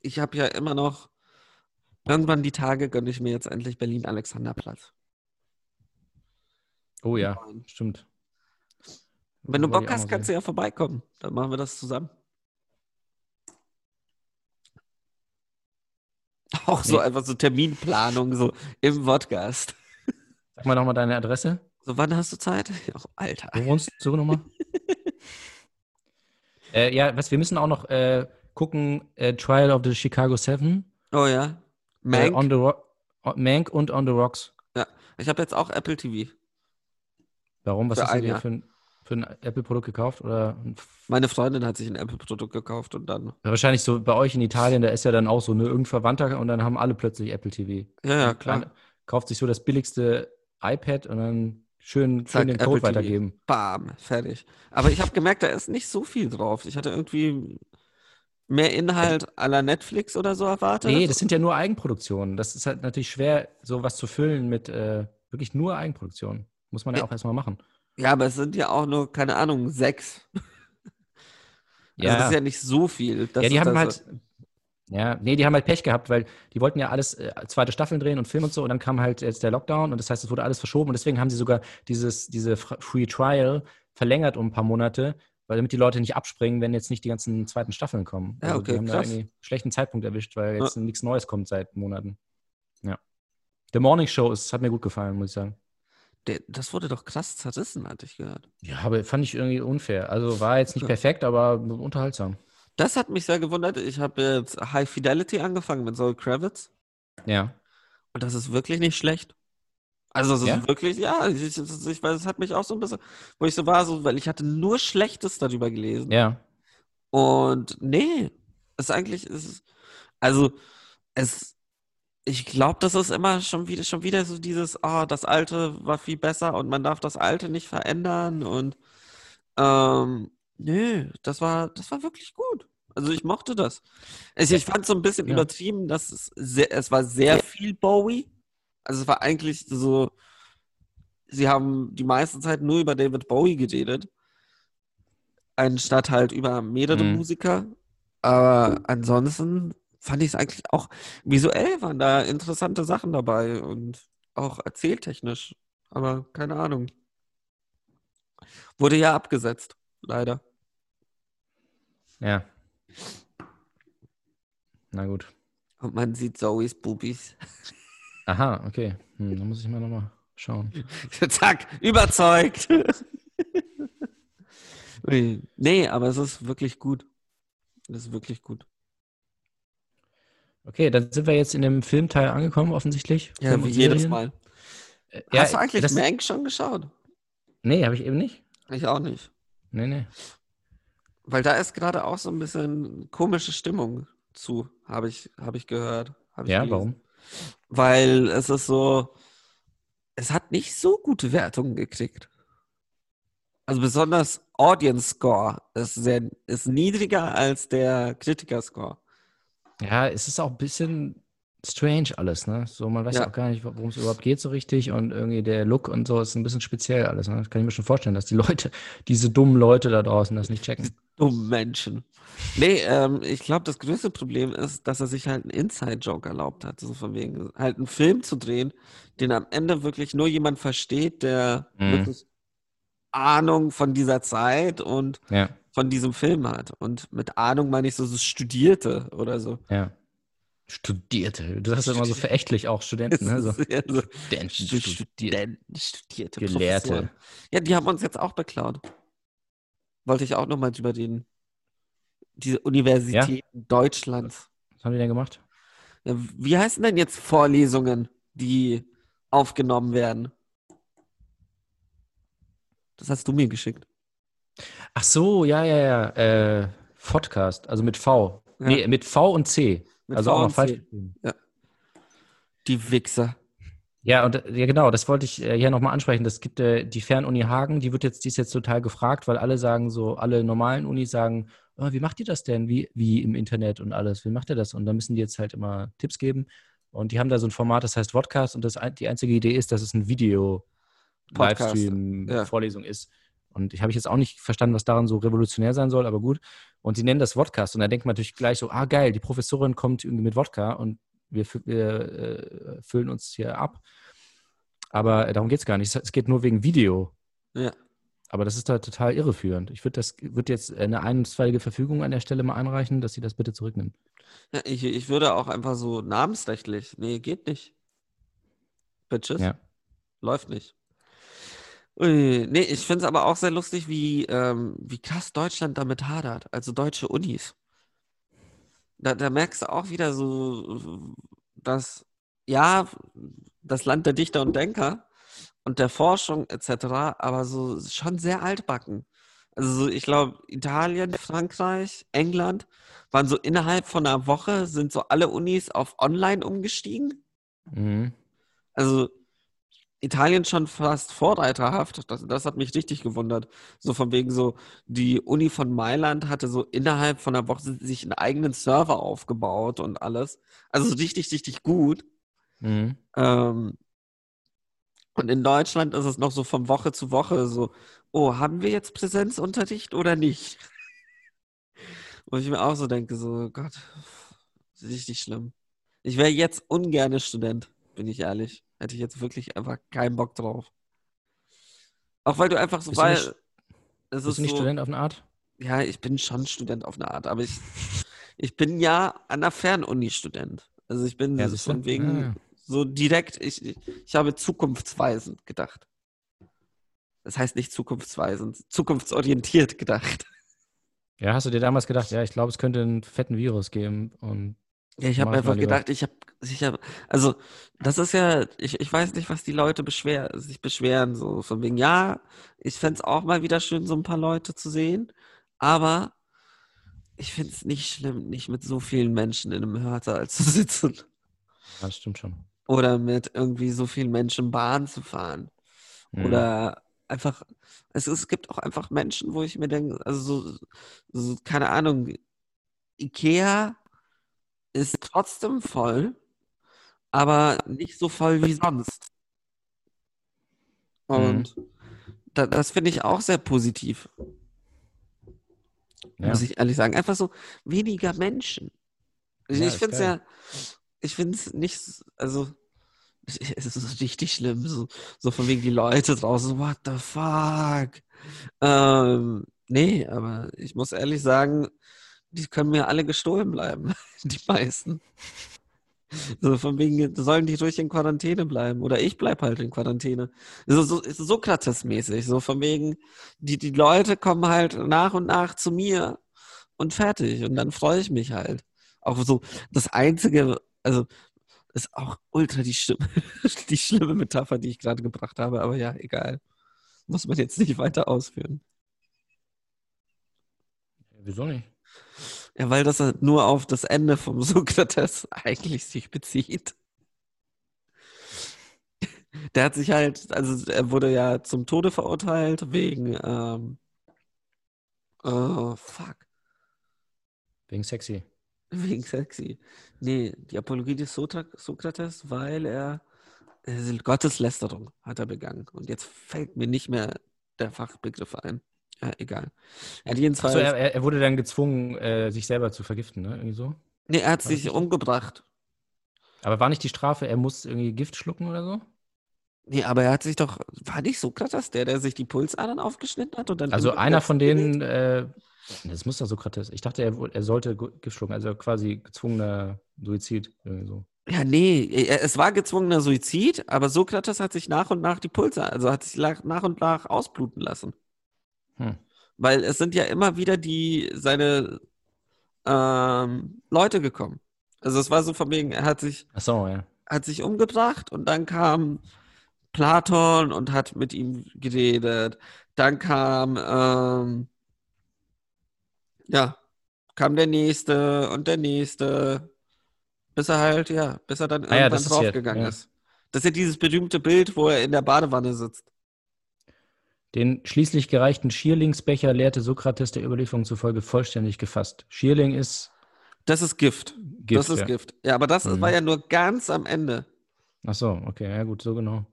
ich habe ja immer noch, irgendwann die Tage gönne ich mir jetzt endlich Berlin-Alexanderplatz. Oh ja, stimmt. Wenn du Bock hast, kannst du ja vorbeikommen. Dann machen wir das zusammen. Auch so Nee. einfach so Terminplanung, so im Podcast. Sag mal nochmal deine Adresse. So, wann hast du Zeit? Oh, Alter. Wo wohnst du nochmal? äh, ja, was, wir müssen auch noch äh, gucken, äh, Trial of the Chicago Seven. Oh ja. Äh, Mank. on the Ro Mank und On the Rocks. ich habe jetzt auch Apple TV. Warum? Was Für hast du dir für ein, für ein Apple-Produkt gekauft? Oder Meine Freundin hat sich ein Apple-Produkt gekauft und dann. Ja, wahrscheinlich so bei euch in Italien, da ist ja dann auch so ne, irgendein Verwandter und dann haben alle plötzlich Apple TV. Ja, ja, klar. kauft sich so das billigste iPad und dann schön, Zack, schön den Apple Code TV. weitergeben. Bam, fertig. Aber ich habe gemerkt, da ist nicht so viel drauf. Ich hatte irgendwie mehr Inhalt la Netflix oder so erwartet. Nee, das sind ja nur Eigenproduktionen. Das ist halt natürlich schwer, sowas zu füllen mit äh, wirklich nur Eigenproduktionen. Muss man ja Ja. auch erstmal machen. Ja, aber es sind ja auch nur, keine Ahnung, sechs. Also Ja. das ist ja nicht so viel. Ja, die haben das- halt, ja, nee, die haben halt Pech gehabt, weil die wollten ja alles äh, zweite Staffeln drehen und Film und so und dann kam halt jetzt der Lockdown und das heißt, es wurde alles verschoben und deswegen haben sie sogar dieses, diese Free Trial verlängert um ein paar Monate, weil damit die Leute nicht abspringen, wenn jetzt nicht die ganzen zweiten Staffeln kommen. Ja, Also okay, die haben da krass. irgendwie einen schlechten Zeitpunkt erwischt, weil jetzt nichts Neues kommt seit Monaten. Ja. The Morning Show ist, hat mir gut gefallen, muss ich sagen. Der, das wurde doch krass zerrissen, hatte ich gehört. Ja, aber fand ich irgendwie unfair. Also war jetzt nicht Ja. perfekt, aber unterhaltsam. Das hat mich sehr gewundert. Ich habe jetzt High Fidelity angefangen mit Zoe Kravitz. Ja. Und das ist wirklich nicht schlecht. Also es ist Ja? wirklich, ja, ich, ich, ich weiß, es hat mich auch so ein bisschen, wo ich so war, so, weil ich hatte nur Schlechtes darüber gelesen. Ja. Und nee, es ist eigentlich, ist, also es, ich glaube, das ist immer schon wieder, schon wieder so dieses, ah, das Alte war viel besser und man darf das Alte nicht verändern und ähm, nö, das war, das war wirklich gut. Also ich mochte das. Ich, ich fand es so ein bisschen Ja. übertrieben, dass es sehr, es war sehr viel Bowie. Also es war eigentlich so, sie haben die meiste Zeit nur über David Bowie geredet, anstatt halt über mehrere Mhm. Musiker. Aber ansonsten fand ich es eigentlich auch visuell waren da interessante Sachen dabei und auch erzähltechnisch. Aber keine Ahnung. Wurde ja abgesetzt, leider. Ja. Na gut. Und man sieht Zoes Bubis. Aha, okay. Hm, dann muss ich mal nochmal schauen. Zack, überzeugt. Nee, aber es ist wirklich gut. Es ist wirklich gut. Okay, dann sind wir jetzt in dem Filmteil angekommen, offensichtlich. Ja, Film wie jedes Serien. Mal. Äh, Ja, Hast du eigentlich das, Mank schon geschaut? Nee, habe ich eben nicht. Ich auch nicht. Nee, nee. Weil da ist gerade auch so ein bisschen komische Stimmung zu, habe ich, habe ich gehört. Hab ich Ja, gelesen. warum? Weil es ist so, es hat nicht so gute Wertungen gekriegt. Also besonders Audience Score ist, sehr, ist niedriger als der Kritiker-Score. Ja, es ist auch ein bisschen strange alles, ne? So, man weiß Ja. auch gar nicht, worum es überhaupt geht so richtig und irgendwie der Look und so ist ein bisschen speziell alles, ne? Das kann ich mir schon vorstellen, dass die Leute, diese dummen Leute da draußen das nicht checken. Dummen Menschen. Nee, ähm, ich glaube, das größte Problem ist, dass er sich halt einen Inside-Joke erlaubt hat. So von wegen, halt einen Film zu drehen, den am Ende wirklich nur jemand versteht, der Mhm. wirklich Ahnung von dieser Zeit und Ja, von diesem Film hat. Und mit Ahnung meine ich so, so Studierte oder so. ja. Studierte. Du sagst immer so verächtlich auch Studenten, ne? So. Ja, so Studenten. Studenten, studierte Gelehrte. Professoren. Ja, die haben uns jetzt auch beklaut. Wollte ich auch nochmal drüber reden. Diese Universitäten Deutschlands. Was haben die denn gemacht? Ja, wie heißen denn jetzt Vorlesungen, die aufgenommen werden? Das hast du mir geschickt. Ach so, ja, ja, ja. Äh, Podcast, also mit V. Ja. Nee, mit V und C. Mit also V auch noch falsch. Geschrieben. Die Wichser. Ja, und äh, ja, genau, das wollte ich äh, hier nochmal ansprechen. Das gibt äh, die Fernuni Hagen, die wird jetzt, die ist jetzt total gefragt, weil alle sagen so, alle normalen Unis sagen, oh, wie macht ihr das denn? Wie, wie im Internet und alles? Wie macht ihr das? Und da müssen die jetzt halt immer Tipps geben. Und die haben da so ein Format, das heißt Vodcast und das, die einzige Idee ist, dass es ein Video Podcast, Livestream ja. Vorlesung ist. Und ich habe ich jetzt auch nicht verstanden, was daran so revolutionär sein soll, aber gut. Und sie nennen das Vodcast und da denkt man natürlich gleich so, ah geil, die Professorin kommt irgendwie mit Wodka und wir, wir äh, füllen uns hier ab. Aber äh, darum geht es gar nicht. Es- geht nur wegen Video. Ja. Aber das ist da total irreführend. Ich würde das würde jetzt eine einstweilige Verfügung an der Stelle mal einreichen, dass sie das bitte zurücknimmt. Ja, ich, ich würde auch einfach so namensrechtlich. Nee, geht nicht. Bitches. Ja. Läuft nicht. Ui, nee, ich finde es aber auch sehr lustig, wie, ähm, wie krass Deutschland damit hadert. Also deutsche Unis. Da, da merkst du auch wieder so, dass, ja, das Land der Dichter und Denker und der Forschung etc., aber so schon sehr altbacken. Also so, ich glaube, Italien, Frankreich, England waren so innerhalb von einer Woche, sind so alle Unis auf Online umgestiegen. Mhm. Also Italien schon fast vorreiterhaft. Das, das hat mich richtig gewundert. So von wegen so, die Uni von Mailand hatte so innerhalb von einer Woche sich einen eigenen Server aufgebaut und alles. Also so richtig, richtig gut. Mhm. Ähm, und in Deutschland ist es noch so von Woche zu Woche so, oh, haben wir jetzt Präsenzunterricht oder nicht? Wo ich mir auch so denke, so, Gott, richtig schlimm. Ich wäre jetzt ungerne Student, bin ich ehrlich. Hätte ich jetzt wirklich einfach keinen Bock drauf. Auch weil du einfach so, Bist du weil nicht- es Bist ist du nicht so, Student auf eine Art? ja, ich bin schon Student auf eine Art, aber ich, ich bin ja an der Fernuni Student. Also ich bin Ja, du? von wegen Ah. so direkt, ich, ich, ich habe zukunftsweisend gedacht. Das heißt nicht zukunftsweisend, zukunftsorientiert gedacht. Ja, hast du dir damals gedacht, ja, ich glaube, es könnte einen fetten Virus geben und Ja, ich habe einfach gedacht, ich habe, ich hab, also das ist ja, ich, ich weiß nicht, was die Leute beschwer, sich beschweren, so von wegen, ja, ich fänd's auch mal wieder schön, so ein paar Leute zu sehen, aber ich find's nicht schlimm, nicht mit so vielen Menschen in einem Hörsaal zu sitzen ja, das stimmt schon. oder mit irgendwie so vielen Menschen Bahn zu fahren. Mhm. Oder einfach, es, es gibt auch einfach Menschen, wo ich mir denke, also so, so, keine Ahnung, Ikea ist trotzdem voll, aber nicht so voll wie sonst. Und da, das finde ich auch sehr positiv, ja. muss ich ehrlich sagen. Einfach so weniger Menschen. Ich, finde es ja, ich finde es nicht, also es ist richtig schlimm, so, so von wegen die Leute draußen, what the fuck? Ähm, nee, aber ich muss ehrlich sagen, die können mir alle gestohlen bleiben, die meisten. So von wegen, sollen die ruhig in Quarantäne bleiben oder ich bleib halt in Quarantäne. So, so Sokrates-mäßig, so von wegen, die, die Leute kommen halt nach und nach zu mir und fertig und dann freue ich mich halt. Auch so das Einzige, also ist auch ultra die, schlimme- die schlimme Metapher, die ich gerade gebracht habe, aber ja, egal. Muss man jetzt nicht weiter ausführen. Wieso nicht? Ja, weil das halt nur auf das Ende vom Sokrates eigentlich sich bezieht. Der hat sich halt, also er wurde ja zum Tode verurteilt wegen, ähm, oh, fuck, Wegen sexy. wegen sexy. Nee, die Apologie des Sokrates, weil er Gotteslästerung hat er begangen. Und jetzt fällt mir nicht mehr der Fachbegriff ein. Ja, egal. Er hat jedenfalls, Achso, er, er wurde dann gezwungen, äh, sich selber zu vergiften, ne? Irgendwie so. nee, er hat war sich umgebracht. Aber war nicht die Strafe, er muss irgendwie Gift schlucken oder so? Nee, aber er hat sich doch, war nicht Sokrates der, der sich die Pulsadern aufgeschnitten hat und dann Also einer von denen, äh, das muss doch Sokrates. Ich dachte, er, er sollte Gift schlucken, also quasi gezwungener Suizid. Irgendwie so. Ja, nee, es war gezwungener Suizid, aber Sokrates hat sich nach und nach die Pulse, also hat sich nach und nach ausbluten lassen. Hm. Weil es sind ja immer wieder die, seine ähm, Leute gekommen. Also es war so von wegen, er hat sich, Achso, ja. hat sich umgebracht und dann kam Platon und hat mit ihm geredet. Dann kam, ähm, ja, kam der nächste und der nächste, bis er halt, ja, bis er dann Ah ja, irgendwann das ist ja- draufgegangen ja. ist. Das ist ja dieses berühmte Bild, wo er in der Badewanne sitzt. Den schließlich gereichten Schierlingsbecher leerte Sokrates der Überlieferung zufolge vollständig gefasst. Schierling ist Das ist Gift. Gift. das ist ja. Gift. Ja, aber das Mhm. war ja nur ganz am Ende. Ach so, okay, ja gut, so genau.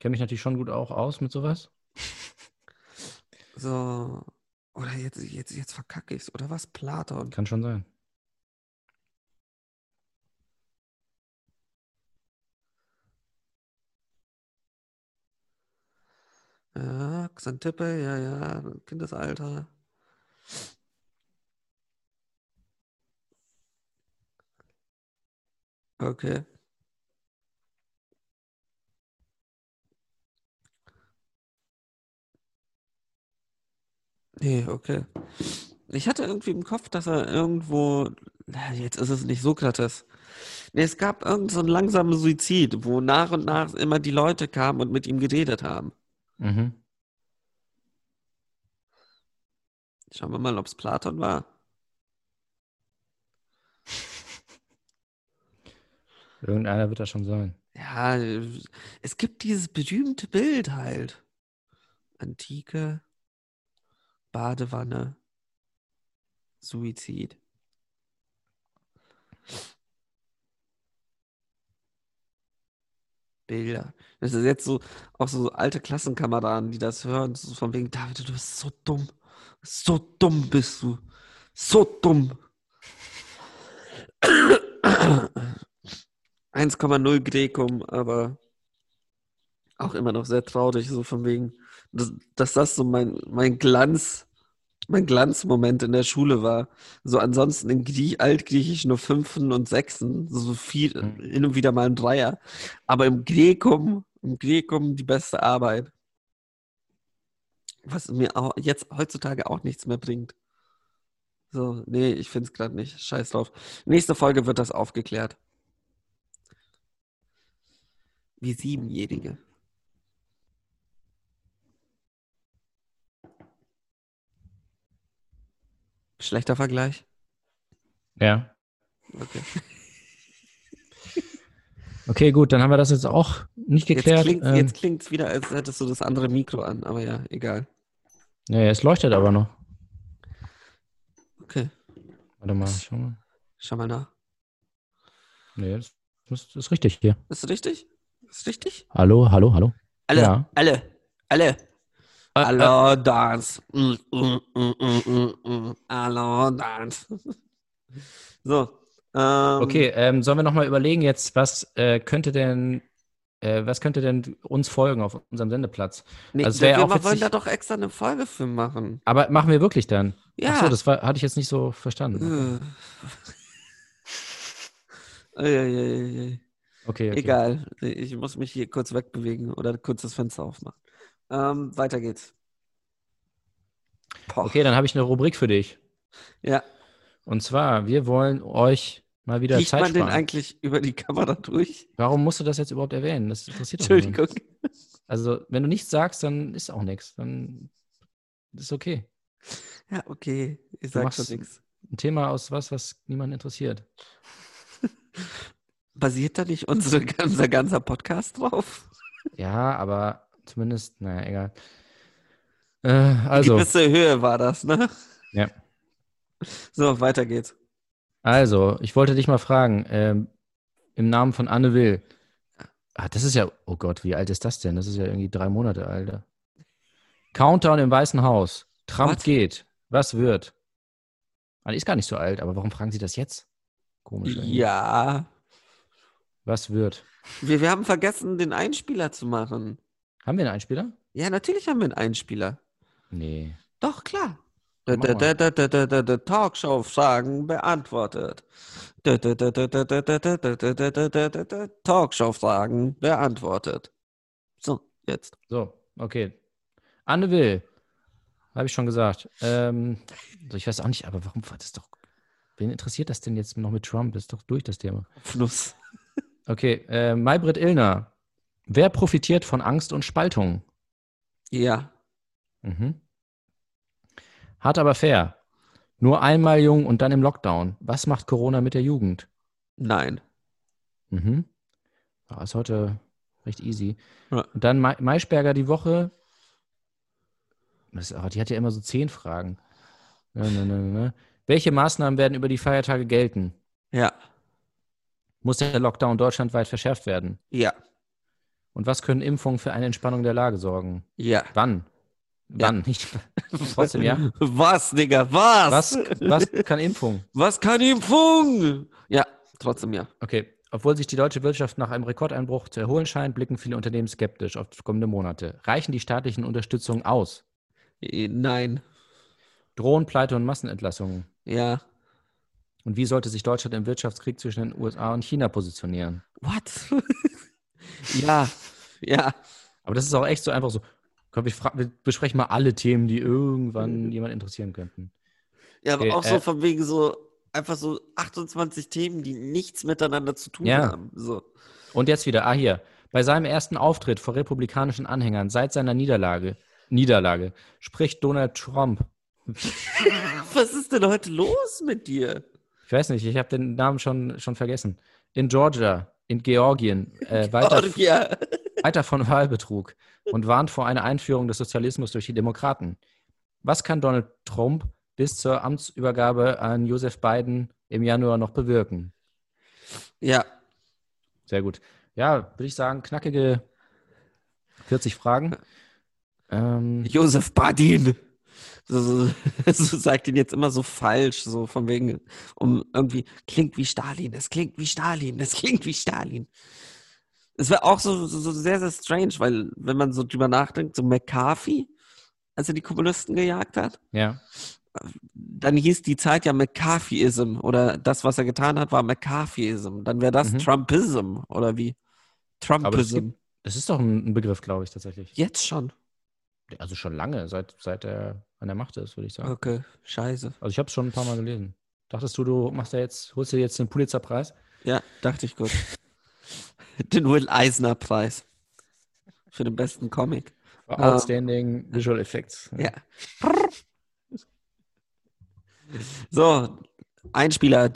Kenne mich natürlich schon gut auch aus mit sowas. So. Oder jetzt, jetzt, jetzt verkacke ich's. Oder was? Platon. Kann schon sein. Ja, Xantippe, ja, ja, Kindesalter. Okay. Nee, okay. Ich hatte irgendwie im Kopf, dass er irgendwo, na, jetzt ist es nicht Sokrates. Nee, es gab irgend so langsamen Suizid, wo nach und nach immer die Leute kamen und mit ihm geredet haben. Mhm. Schauen wir mal, ob es Platon war. Irgendeiner wird das schon sein. Ja, es gibt dieses berühmte Bild halt. Antike, Badewanne, Suizid. Bilder. Das ist jetzt so, auch so alte Klassenkameraden, die das hören, so von wegen, David, du bist so dumm. So dumm bist du. So dumm. 1,0 Grekum, aber auch immer noch sehr traurig, so von wegen, dass, das so mein, mein Glanz, mein Glanzmoment in der Schule war. So ansonsten in Grie Altgriechisch nur Fünfen und Sechsen, so viel, Mhm. hin und wieder mal ein Dreier. Aber im Grekum, im Grekum die beste Arbeit. Was mir auch jetzt heutzutage auch nichts mehr bringt. So, nee, ich finde es gerade nicht. Scheiß drauf. Nächste Folge wird das aufgeklärt. Wie Siebenjährige. Schlechter Vergleich? Ja. Okay. Okay, gut, dann haben wir das jetzt auch nicht Jetzt geklärt. klingt ähm, jetzt klingt's wieder, als hättest du das andere Mikro an, aber ja, egal. ja, es leuchtet aber noch. Okay, Warte mal, schau mal. schau mal nach. Nee, das, das ist richtig hier. Ist richtig? Ist richtig? Hallo, hallo, hallo. Alle, Ja. alle, alle. Äh, Hallo, Dance. Mm, mm, mm, mm. Hallo, Dance. So. Ähm, Okay, ähm, sollen wir nochmal überlegen jetzt, was äh, könnte denn, äh, was könnte denn uns folgen auf unserem Sendeplatz? Nee, Also wir, wir wollen da doch extra eine Folge für machen. Aber machen wir wirklich dann? Ja. Ach so, das war, hatte ich jetzt nicht so verstanden. Äh. Okay, okay. Egal, ich muss mich hier kurz wegbewegen oder kurz das Fenster aufmachen. Ähm, weiter geht's. Poch. Okay, dann habe ich eine Rubrik für dich. Ja, Und zwar, wir wollen euch mal wieder riecht Zeit man den sparen. eigentlich über die Kamera durch? Warum musst du das jetzt überhaupt erwähnen? Das interessiert doch. Entschuldigung. Also, wenn du nichts sagst, dann ist auch nichts. Dann ist okay. Ja, okay, ich sag schon nichts. Ein Thema aus was, was niemanden interessiert. Basiert da nicht unsere, unser ganzer Podcast drauf? Ja, aber zumindest, naja, egal. Äh, also, Gewisse Höhe war das, ne? Ja. So, weiter geht's. also, ich wollte dich mal fragen, ähm, im Namen von Anne Will. Ah, das ist ja, oh Gott, wie alt ist das denn? Das ist ja irgendwie drei Monate, Alter. Countdown im Weißen Haus. Trump Was? geht. Was wird? Ah, die ist gar nicht so alt, aber warum fragen Sie das jetzt? Komisch. irgendwie. Ja, Was wird? wir, wir haben vergessen, den Einspieler zu machen. Haben wir einen Einspieler? Ja, natürlich haben wir einen Einspieler. Nee. Doch, klar. Talkshow-Fragen beantwortet. Talkshow-Fragen beantwortet. So, jetzt. So, okay. Anne Will. Habe ich schon gesagt. Ähm, also ich weiß auch nicht, aber warum war das doch. Wen interessiert das denn jetzt noch mit Trump? Das ist doch durch das Thema. Fnuss. Okay, äh, Maybrit Illner. Wer profitiert von Angst und Spaltung? Ja. Mhm. Hart aber fair. Nur einmal jung und dann im Lockdown. Was macht Corona mit der Jugend? Nein. Mhm. Ja, ist heute recht easy. Ja. Und dann Ma Maischberger die Woche. Das, oh, die hat ja immer so zehn Fragen. Ne, ne, ne. Welche Maßnahmen werden über die Feiertage gelten? Ja. Muss der Lockdown deutschlandweit verschärft werden? Ja. Und was können Impfungen für eine Entspannung der Lage sorgen? Ja. Wann? Ja. Wann? Nicht. Trotzdem, ja. Was, Digga, was? Was, was kann Impfung? Was kann Impfung? Ja, trotzdem ja. Okay. Obwohl sich die deutsche Wirtschaft nach einem Rekordeinbruch zu erholen scheint, blicken viele Unternehmen skeptisch auf kommende Monate. Reichen die staatlichen Unterstützungen aus? Äh, Nein. Drohen Pleite und Massenentlassungen? Ja. Und wie sollte sich Deutschland im Wirtschaftskrieg zwischen den USA und China positionieren? What? ja. Ja. Aber das ist auch echt so einfach so. Komm, wir, fra- wir besprechen mal alle Themen, die irgendwann jemand interessieren könnten. Ja, aber Okay, auch so äh, von wegen so einfach so 28 Themen, die nichts miteinander zu tun Ja. haben. So. Und jetzt wieder, ah hier, bei seinem ersten Auftritt vor republikanischen Anhängern seit seiner Niederlage, Niederlage spricht Donald Trump. Was ist denn heute los mit dir? Ich weiß nicht, ich habe den Namen schon, schon vergessen. In Georgia, in Georgien, äh, weiter, weiter von Wahlbetrug und warnt vor einer Einführung des Sozialismus durch die Demokraten. Was kann Donald Trump bis zur Amtsübergabe an Joseph Biden im Januar noch bewirken? Ja. Sehr gut. Ja, würde ich sagen, knackige 40 Fragen. Ähm, Josef Badin. So, so, sagt ihn jetzt immer so falsch, so von wegen, um irgendwie, klingt wie Stalin, es klingt wie Stalin, es klingt wie Stalin. Es wäre auch so, so, so sehr, sehr strange, weil, wenn man so drüber nachdenkt, so McCarthy, als er die Kommunisten gejagt hat, ja, dann hieß die Zeit ja McCarthyism oder das, was er getan hat, war McCarthyism. Dann wäre das Mhm. Trumpism oder wie? Trumpism. das ist doch ein, Begriff, glaube ich, tatsächlich. Jetzt schon. Also schon lange, seit, seit er an der Macht ist, würde ich sagen. Okay, scheiße. Also ich habe es schon ein paar Mal gelesen. Dachtest du, du machst ja jetzt, holst dir jetzt den Pulitzer-Preis? Ja, dachte ich gut. den Will Eisner-Preis. Für den besten Comic. Outstanding um, Visual Effects. Ja. so, Einspieler.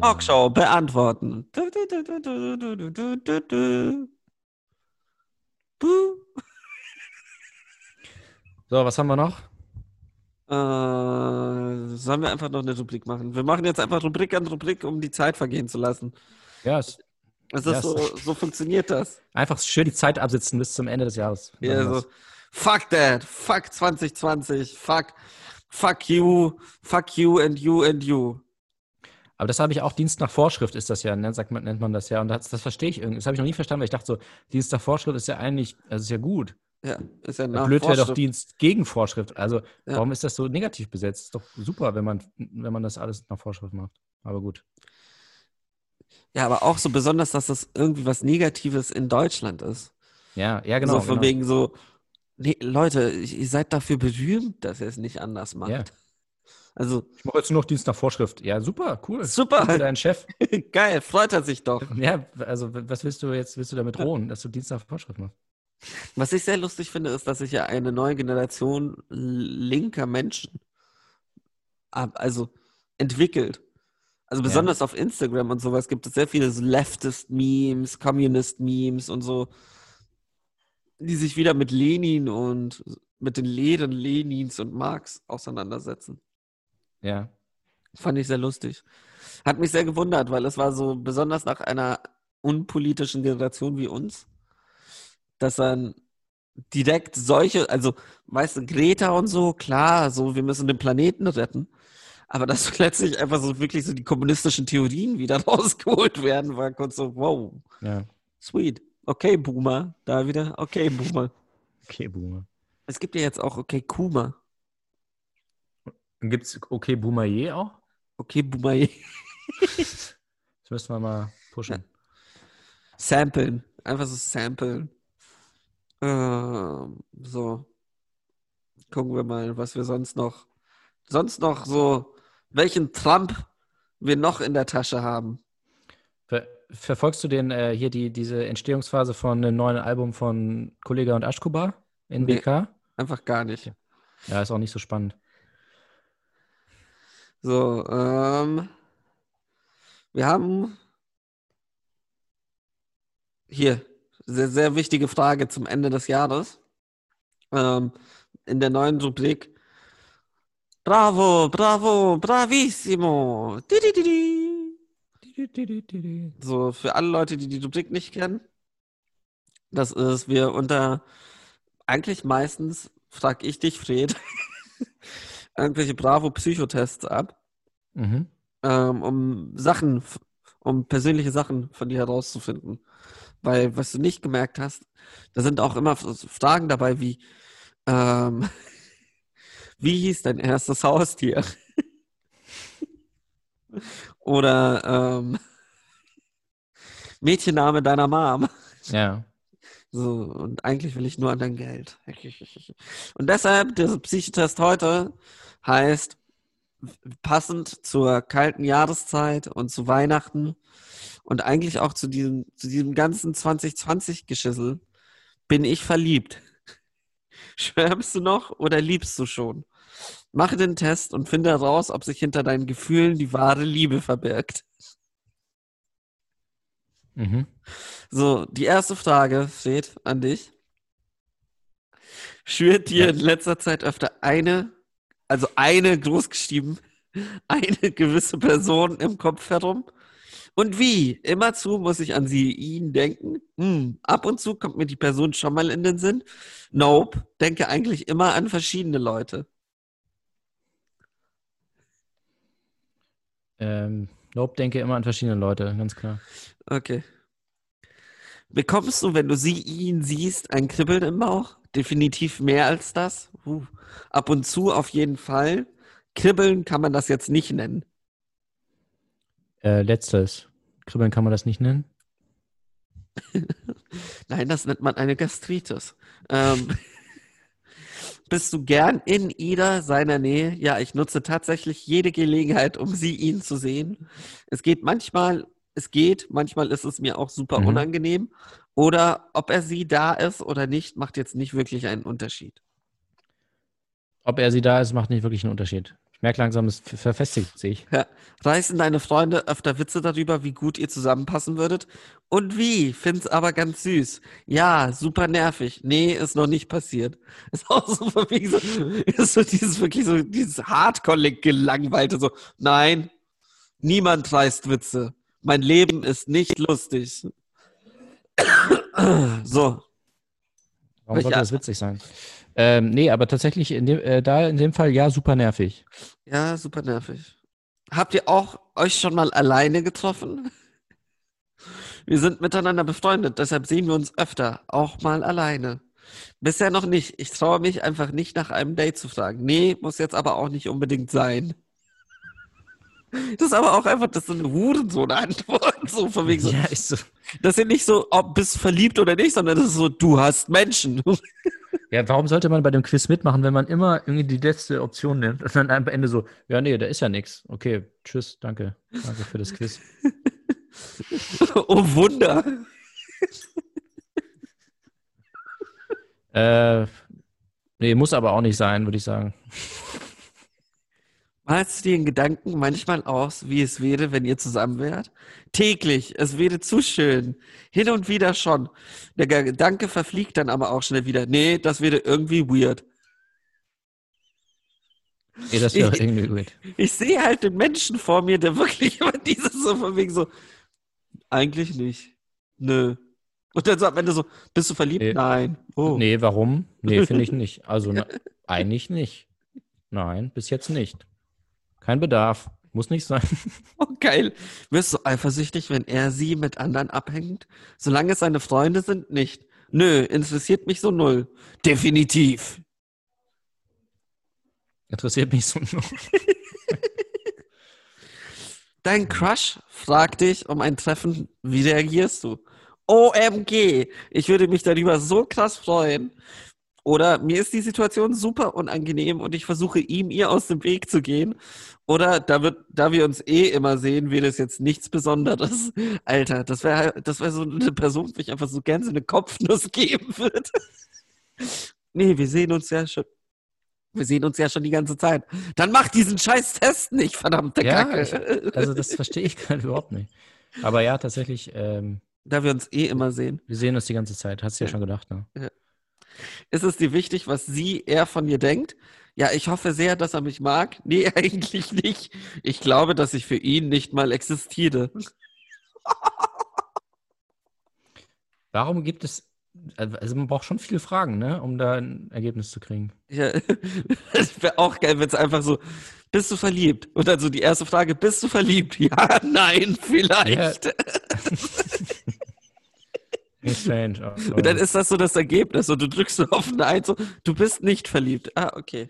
Talkshow beantworten. Puh. So, was haben wir noch? Äh, sollen wir einfach noch eine Rubrik machen? Wir machen jetzt einfach Rubrik an Rubrik, um die Zeit vergehen zu lassen. Ja, es, Das Ja, ist so, so funktioniert das. einfach schön die Zeit absitzen bis zum Ende des Jahres. Ja, so, fuck that, fuck 2020, fuck, fuck you, fuck you and you and you. Aber das habe ich auch, Dienst nach Vorschrift ist das ja, ne, sagt man, nennt man das ja. Und das, das verstehe ich irgendwie. Das habe ich noch nie verstanden, weil ich dachte so, Dienst nach Vorschrift ist ja eigentlich, das ist ja gut. Ja, ist ja nach Blöd wäre doch. Dienst gegen Vorschrift. Also, Ja. warum ist das so negativ besetzt? Ist doch super, wenn man, wenn man das alles nach Vorschrift macht. Aber gut. Ja, aber auch so besonders, dass das irgendwie was Negatives in Deutschland ist. Ja, ja, genau. so von genau. wegen so, nee, Leute, ihr seid dafür berühmt, dass ihr es nicht anders macht. Ja. Also, Ich mache jetzt nur noch Dienst nach Vorschrift. Ja, super, cool. super, Für deinen Chef. geil, freut er sich doch. Ja, also was willst du jetzt, willst du damit drohen, dass du Dienst nach Vorschrift machst? Was ich sehr lustig finde, ist, dass sich ja eine neue Generation linker Menschen ab- also entwickelt. Also Ja. besonders auf Instagram und sowas gibt es sehr viele so Leftist-Memes, Communist-Memes und so, die sich wieder mit Lenin und mit den Lehren Lenins und Marx auseinandersetzen. Ja. Fand ich sehr lustig. Hat mich sehr gewundert, weil es war so besonders nach einer unpolitischen Generation wie uns, dass dann direkt solche, also weißt du, Greta und so, klar, so wir müssen den Planeten retten, aber dass plötzlich einfach so wirklich so die kommunistischen Theorien wieder rausgeholt werden, war kurz so, wow, Ja. sweet. Okay, Boomer, da wieder, okay, Boomer. Okay, Boomer. Es gibt ja jetzt auch, okay, Kuma. Gibt es okay Boomer auch? Okay, Boomer, Das müssen wir mal pushen. samplen, einfach so samplen. Ähm, so. Gucken wir mal, was wir sonst noch, sonst noch so, welchen Trump wir noch in der Tasche haben. Ver verfolgst du den äh, hier die, diese Entstehungsphase von dem neuen Album von Kollega und Aschkuba in Nee. BK? Einfach gar nicht. Ja, ist auch nicht so spannend. So, ähm, wir haben hier, sehr, sehr wichtige Frage zum Ende des Jahres. Ähm, in der neuen Rubrik. Bravo, bravo, bravissimo. So, für alle Leute, die die Rubrik nicht kennen, das ist, wir unter, eigentlich meistens, frag ich dich, Fred, irgendwelche Bravo-Psychotests ab, Mhm. ähm, um Sachen, um persönliche Sachen von dir herauszufinden. Weil, was du nicht gemerkt hast, da sind auch immer Fragen dabei wie, ähm, wie hieß dein erstes Haustier? Oder ähm, Mädchenname deiner Mom. Ja. So, und eigentlich will ich nur an dein Geld. Und deshalb, der Psychotest heute heißt, passend zur kalten Jahreszeit und zu Weihnachten und eigentlich auch zu diesem, zu diesem ganzen 2020-Geschissel, bin ich verliebt. Schwärmst du noch oder liebst du schon? Mache den Test und finde heraus, ob sich hinter deinen Gefühlen die wahre Liebe verbirgt. Mhm. So, die erste Frage, Fred, an dich. Schwirrt dir in letzter Zeit öfter eine, also eine großgeschrieben, eine gewisse Person im Kopf herum? Und wie? Immerzu muss ich an sie, ihn denken? Hm, ab und zu kommt mir die Person schon mal in den Sinn. Nope, denke eigentlich immer an verschiedene Leute. Ähm, Nope, denke immer an verschiedene Leute, ganz klar. Okay. Bekommst du, wenn du sie, ihn siehst, ein Kribbeln im Bauch? Definitiv mehr als das. Ab und zu auf jeden Fall. Kribbeln kann man das jetzt nicht nennen. Äh, letztes. Kribbeln kann man das nicht nennen? Nein, das nennt man eine Gastritis. Ähm, bist du gern in Ida seiner Nähe? Ja, ich nutze tatsächlich jede Gelegenheit, um sie, ihn zu sehen. Es geht manchmal, es geht, manchmal ist es mir auch super Mhm. unangenehm. Oder ob er sie da ist oder nicht, macht jetzt nicht wirklich einen Unterschied. Ob er sie da ist, macht nicht wirklich einen Unterschied. Ich merke langsam, es ver- verfestigt sich. Ja. Reißen deine Freunde öfter Witze darüber, wie gut ihr zusammenpassen würdet? Und wie? Find's aber ganz süß. Ja, super nervig. Nee, ist noch nicht passiert. Ist auch so von wegen so, ist so dieses wirklich so, dieses Hardcore-gelangweilte, so, nein, niemand reißt Witze. Mein Leben ist nicht lustig. So, Warum sollte das witzig sein? Ähm, nee, aber tatsächlich in dem, äh, da in dem Fall ja super nervig. ja, super nervig. Habt ihr auch euch schon mal alleine getroffen? Wir sind miteinander befreundet, deshalb sehen wir uns öfter, auch mal alleine. Bisher noch nicht. Ich traue mich einfach nicht nach einem Date zu fragen. Nee, muss jetzt aber auch nicht unbedingt sein. Das ist aber auch einfach, das ist so eine Hurensohn-Antwort. So von wegen so. Ja, ist so. Das ist ja nicht so, ob bist verliebt oder nicht, sondern das ist so, du hast Menschen. Ja, warum sollte man bei dem Quiz mitmachen, wenn man immer irgendwie die letzte Option nimmt und dann am Ende so, ja, nee, da ist ja nichts. Okay, tschüss, danke. Danke für das Quiz. oh Wunder. Äh, nee, muss aber auch nicht sein, würde ich sagen. Malst du dir in Gedanken manchmal aus, wie es wäre, wenn ihr zusammen wärt? Täglich, es wäre zu schön. Hin und wieder schon. Der Gedanke verfliegt dann aber auch schnell wieder. Nee, das wäre irgendwie weird. Nee, das wäre Ich- irgendwie gut. Ich sehe halt den Menschen vor mir, der wirklich immer dieses so von wegen so, eigentlich nicht. Nö. Und dann so am Ende so, bist du verliebt? Nee. Nein. Oh. Nee, warum? Nee, finde ich nicht. Also na, eigentlich nicht. Nein, bis jetzt nicht. Kein Bedarf. Muss nicht sein. Oh, geil. Wirst du eifersüchtig, wenn er sie mit anderen abhängt? Solange es seine Freunde sind, nicht. Nö, interessiert mich so null. Definitiv. Interessiert mich so nur. Dein Crush fragt dich um ein Treffen, wie reagierst du? OMG, ich würde mich darüber so krass freuen. Oder mir ist die Situation super unangenehm und ich versuche ihm ihr aus dem Weg zu gehen. Oder da wird, da wir uns eh immer sehen, wäre es jetzt nichts Besonderes. Alter, das wäre das wäre so eine Person, die ich einfach so gern so eine Kopfnuss geben würde. Nee, wir sehen uns ja schon. Wir sehen uns ja schon die ganze Zeit. Dann mach diesen scheiß Test nicht, verdammte Ja, Kacke. Also das verstehe ich gerade überhaupt nicht. Aber ja, tatsächlich, ähm, Da wir uns eh immer sehen. Wir sehen uns die ganze Zeit. Hast du ja, Ja. schon gedacht, ne? Ist es dir wichtig, was sie, er von dir denkt? Ja, ich hoffe sehr, dass er mich mag. Nee, eigentlich nicht. Ich glaube, dass ich für ihn nicht mal existiere. Warum gibt es, also man braucht schon viele Fragen, ne, um da ein Ergebnis zu kriegen. Ja, es wäre auch geil, wenn es einfach so, bist du verliebt? Und dann so die erste Frage, bist du verliebt? Ja, nein, vielleicht. Nicht strange. aber- Und dann ist das so das Ergebnis und du drückst so auf Nein, so, du bist nicht verliebt. Ah, okay.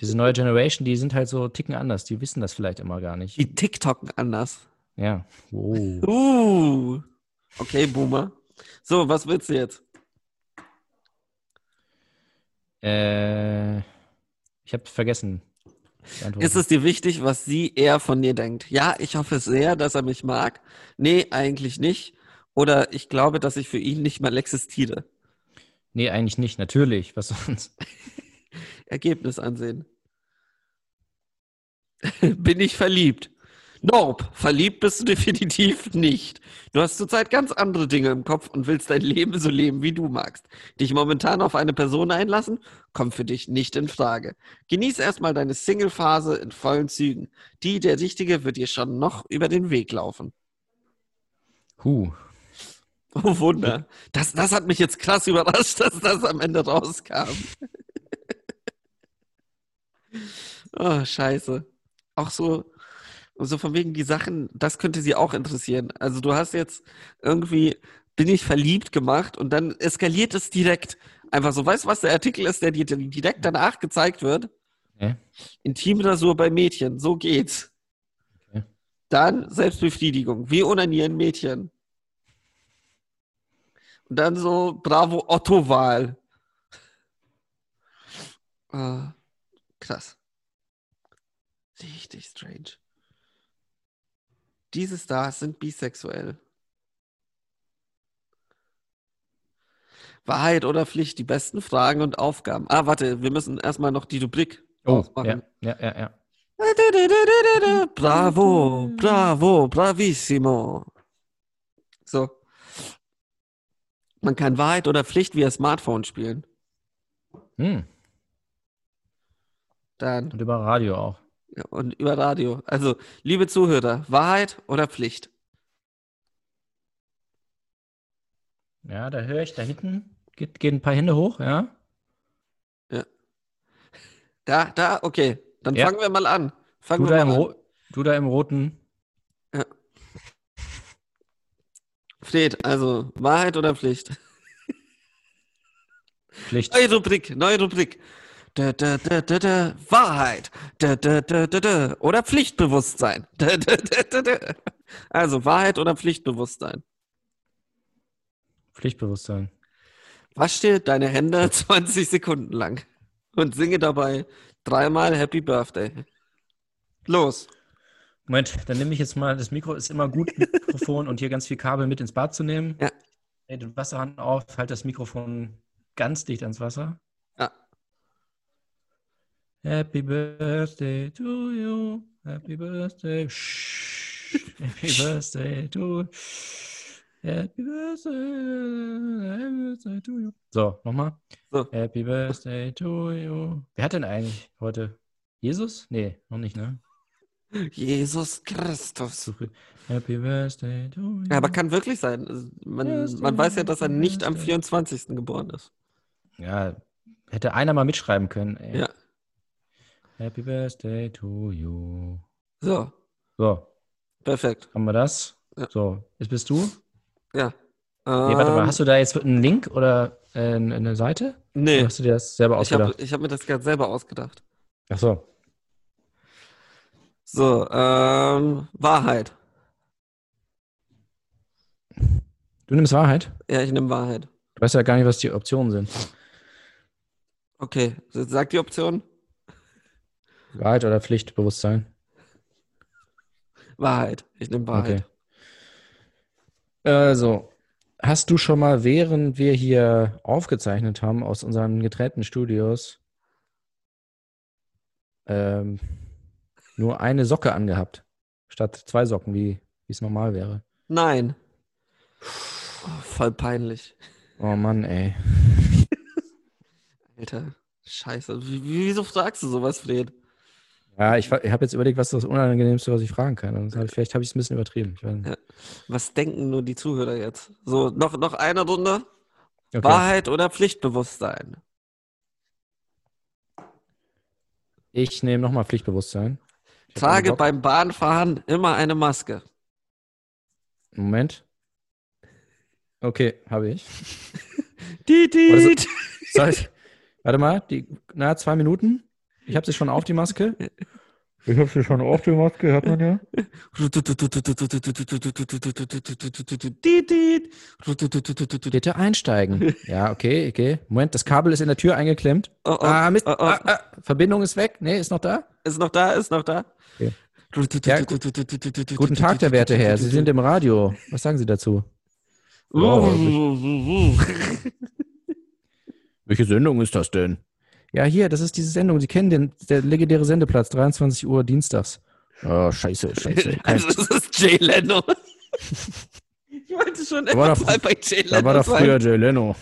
Diese neue Generation, die sind halt so ticken anders. Die wissen das vielleicht immer gar nicht. Die TikToken anders. Ja. Wow. Uh. Okay, Boomer. So, was willst du jetzt? Äh, ich habe vergessen. Ist es dir wichtig, was sie, er von dir denkt? Ja, ich hoffe sehr, dass er mich mag. Nee, eigentlich nicht. Oder ich glaube, dass ich für ihn nicht mal existiere. Nee, eigentlich nicht. Natürlich. Was sonst? Ergebnis ansehen. Bin ich verliebt? Nope, verliebt bist du definitiv nicht. Du hast zurzeit ganz andere Dinge im Kopf und willst dein Leben so leben, wie du magst. Dich momentan auf eine Person einlassen, kommt für dich nicht in Frage. Genieß erstmal deine Single-Phase in vollen Zügen. Die, der Richtige, wird dir schon noch über den Weg laufen. Huh. Oh Wunder. Das, das hat mich jetzt krass überrascht, dass das am Ende rauskam. oh, scheiße. Auch so, so von wegen die Sachen, das könnte sie auch interessieren. Also du hast jetzt irgendwie, bin ich verliebt gemacht und dann eskaliert es direkt. Einfach so, weißt du, was der Artikel ist, der dir direkt danach gezeigt wird? Okay. Intimrasur bei Mädchen, so geht's. Okay. Dann Selbstbefriedigung, wie onanieren Mädchen. Dann so Bravo Otto-Wahl. Ah, krass. Richtig strange. Diese Stars sind bisexuell. Wahrheit oder Pflicht, die besten Fragen und Aufgaben. Ah, warte, wir müssen erstmal noch die Rubrik Oh, ausmachen. ja, ja, ja, ja. Bravo, bravo, bravissimo. So. Man kann Wahrheit oder Pflicht via Smartphone spielen. Hm. Dann Und über Radio auch. ja, und über Radio. Also, liebe Zuhörer, Wahrheit oder Pflicht? Ja, da höre ich da hinten. Geht, gehen ein paar Hände hoch, ja? Da, da, okay. Dann Ja. fangen wir mal an. Fangen Du wir da, an. Du da im roten. Fred, also Wahrheit oder Pflicht? Pflicht. Neue Rubrik, neue Rubrik. Da, da, da. Wahrheit. Oder Pflichtbewusstsein. Also Wahrheit oder Pflichtbewusstsein. Pflichtbewusstsein. Wasch dir deine Hände 20 Sekunden lang und singe dabei dreimal Happy Birthday. Los. Moment, dann nehme ich jetzt mal, das Mikro ist immer gut, Mikrofon und hier ganz viel Kabel mit ins Bad zu nehmen. Ja. Dreh den Wasserhahn auf, halt das Mikrofon ganz dicht ans Wasser. Ja. Happy Birthday to you. Happy Birthday. Shh. Happy Birthday to Happy Birthday. Happy Birthday to you. So, nochmal. So. Happy Birthday to you. Wer hat denn eigentlich heute? Jesus? Nee, noch nicht, ne? Jesus Christus. Happy Birthday to you. Ja, aber kann wirklich sein. Also, Man, man weiß ja, dass er nicht am Birthday. 24. geboren ist. Ja, hätte einer mal mitschreiben können. Ey. Ja. Happy Birthday to you. So, So, perfekt. haben wir das? Ja. So, jetzt bist du. Ja. Nee, warte mal, Ähm, hast du da jetzt einen Link oder äh, eine Seite? Nee, Oder hast du dir das selber ich habe ausgedacht? ich hab mir das gerade selber ausgedacht. Ach so. So, ähm, Wahrheit. Du nimmst Wahrheit? Ja, ich nehme Wahrheit. Du weißt ja gar nicht, was die Optionen sind. Okay, sag die Option. Wahrheit oder Pflichtbewusstsein? Wahrheit. Ich nehme Wahrheit. Okay. Also, hast du schon mal, während wir hier aufgezeichnet haben, aus unseren getrennten Studios, ähm, nur eine Socke angehabt, statt zwei Socken, wie es normal wäre? Nein. Oh, voll peinlich. Oh Mann, ey. Alter, scheiße. Wie, wieso fragst du sowas, Fred? Ja, ich, ich habe jetzt überlegt, was das Unangenehmste, was ich fragen kann. Und ich, vielleicht habe ich es ein bisschen übertrieben. Ja. Was denken nur die Zuhörer jetzt? So, noch, noch eine Runde. Okay. Wahrheit oder Pflichtbewusstsein? Ich nehme nochmal Pflichtbewusstsein. Trage beim Bahnfahren immer eine Maske. Moment. Okay, habe ich. Die, Oder die. Soll ich, warte mal, die, na, zwei Minuten. Ich habe sie schon auf die Maske. Ich habe sie schon auf die Maske, hört man ja. Bitte einsteigen. Ja, okay, okay. Moment, das Kabel ist in der Tür eingeklemmt. Oh, oh, Ah, Mist. oh, oh. Ah, ah, Verbindung ist weg. Nee, ist noch da. Ist noch da, ist noch da. Okay. Ja, Guten Tag, der werte Herr. Sie sind im Radio. Was sagen Sie dazu? Welche Sendung ist das denn? Ja, hier, das ist diese Sendung. Sie kennen den, der legendäre Sendeplatz, 23 Uhr dienstags. Oh, scheiße, scheiße. Kein, Also, das ist Jay Leno. Ich wollte schon war immer doch- mal bei Jay Leno da war doch früher Jay Leno.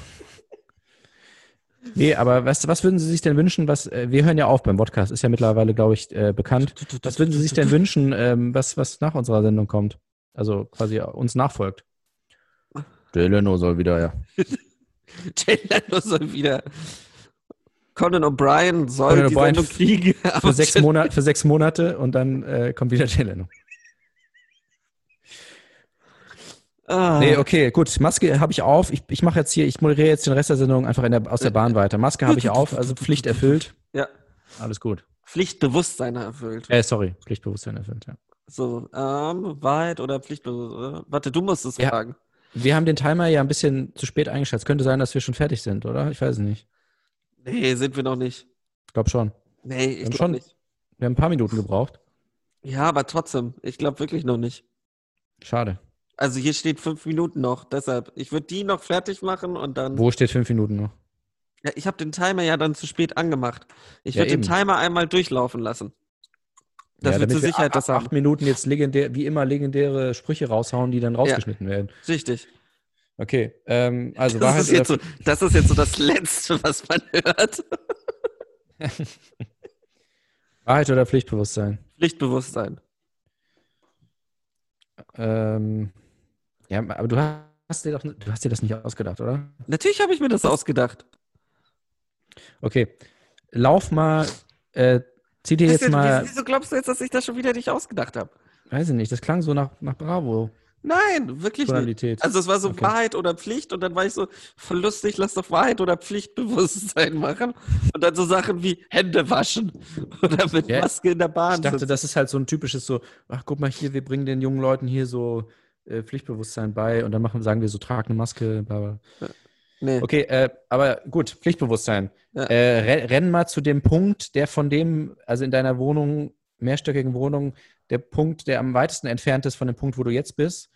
Nee, aber was, was würden Sie sich denn wünschen, was, äh, wir hören ja auf beim Podcast, ist ja mittlerweile, glaube ich, äh, bekannt. Was würden Sie sich denn wünschen, ähm, was, was nach unserer Sendung kommt? Also quasi uns nachfolgt. Jay Leno soll wieder, ja. Jay Leno soll wieder. Conan O'Brien soll Conan die O'Brien Sendung kriegen. Für sechs, Monate, für sechs Monate und dann äh, kommt wieder Jay Leno. Ah. Nee, okay, gut. Maske habe ich auf. Ich, ich mache jetzt hier, ich moderiere jetzt den Rest der Sendung einfach in der, aus der Bahn weiter. Maske habe ich auf, also Pflicht erfüllt. Ja, Alles gut. Pflichtbewusstsein erfüllt. Äh, sorry, Pflichtbewusstsein erfüllt, ja. So, ähm, Wahrheit oder Pflichtbewusstsein? Warte, du musst es Ja. fragen. Wir haben den Timer ja ein bisschen zu spät eingeschätzt. Könnte sein, dass wir schon fertig sind, oder? Ich weiß es nicht. Nee, sind wir noch nicht. Ich glaube schon. Nee, ich glaube schon. nicht. Wir haben ein paar Minuten gebraucht. Ja, aber trotzdem, ich glaube wirklich noch nicht. Schade. Also hier steht fünf Minuten noch, deshalb. Ich würde die noch fertig machen und dann. Wo steht fünf Minuten noch? Ja, ich habe den Timer ja dann zu spät angemacht. Ich Ja, würde den. Timer einmal durchlaufen lassen. Dass ja, wir damit zur Sicherheit a- das a- haben. acht Minuten jetzt legendär, wie immer legendäre Sprüche raushauen, die dann rausgeschnitten werden. Richtig. Okay, ähm, also Das Wahrheit ist, jetzt oder, so, das ist jetzt so das Letzte, was man hört. Wahrheit oder Pflichtbewusstsein? Pflichtbewusstsein. Ähm, ja, aber du hast dir doch, du hast dir das nicht ausgedacht, oder? Natürlich habe ich mir das ausgedacht. Okay, lauf mal, äh, zieh dir jetzt Wieso- mal, Wieso glaubst du jetzt, dass ich das schon wieder nicht ausgedacht habe? weiß ich nicht, das klang so nach, nach Bravo, Nein, wirklich nicht. Tonalität. Also es war so Okay. Wahrheit oder Pflicht und dann war ich so, voll lustig, lass doch Wahrheit oder Pflichtbewusstsein machen. Und dann so Sachen wie Hände waschen oder mit Ja, Maske in der Bahn Ich dachte, sitzen. das ist halt so ein typisches so, ach guck mal hier, wir bringen den jungen Leuten hier so äh, Pflichtbewusstsein bei und dann machen, sagen wir so, trag eine Maske, bla bla. Nee. Okay, äh, aber gut, Pflichtbewusstsein. Ja. Äh, renn, renn mal zu dem Punkt, der von dem, also in deiner Wohnung, mehrstöckigen Wohnung, der Punkt, der am weitesten entfernt ist von dem Punkt, wo du jetzt bist.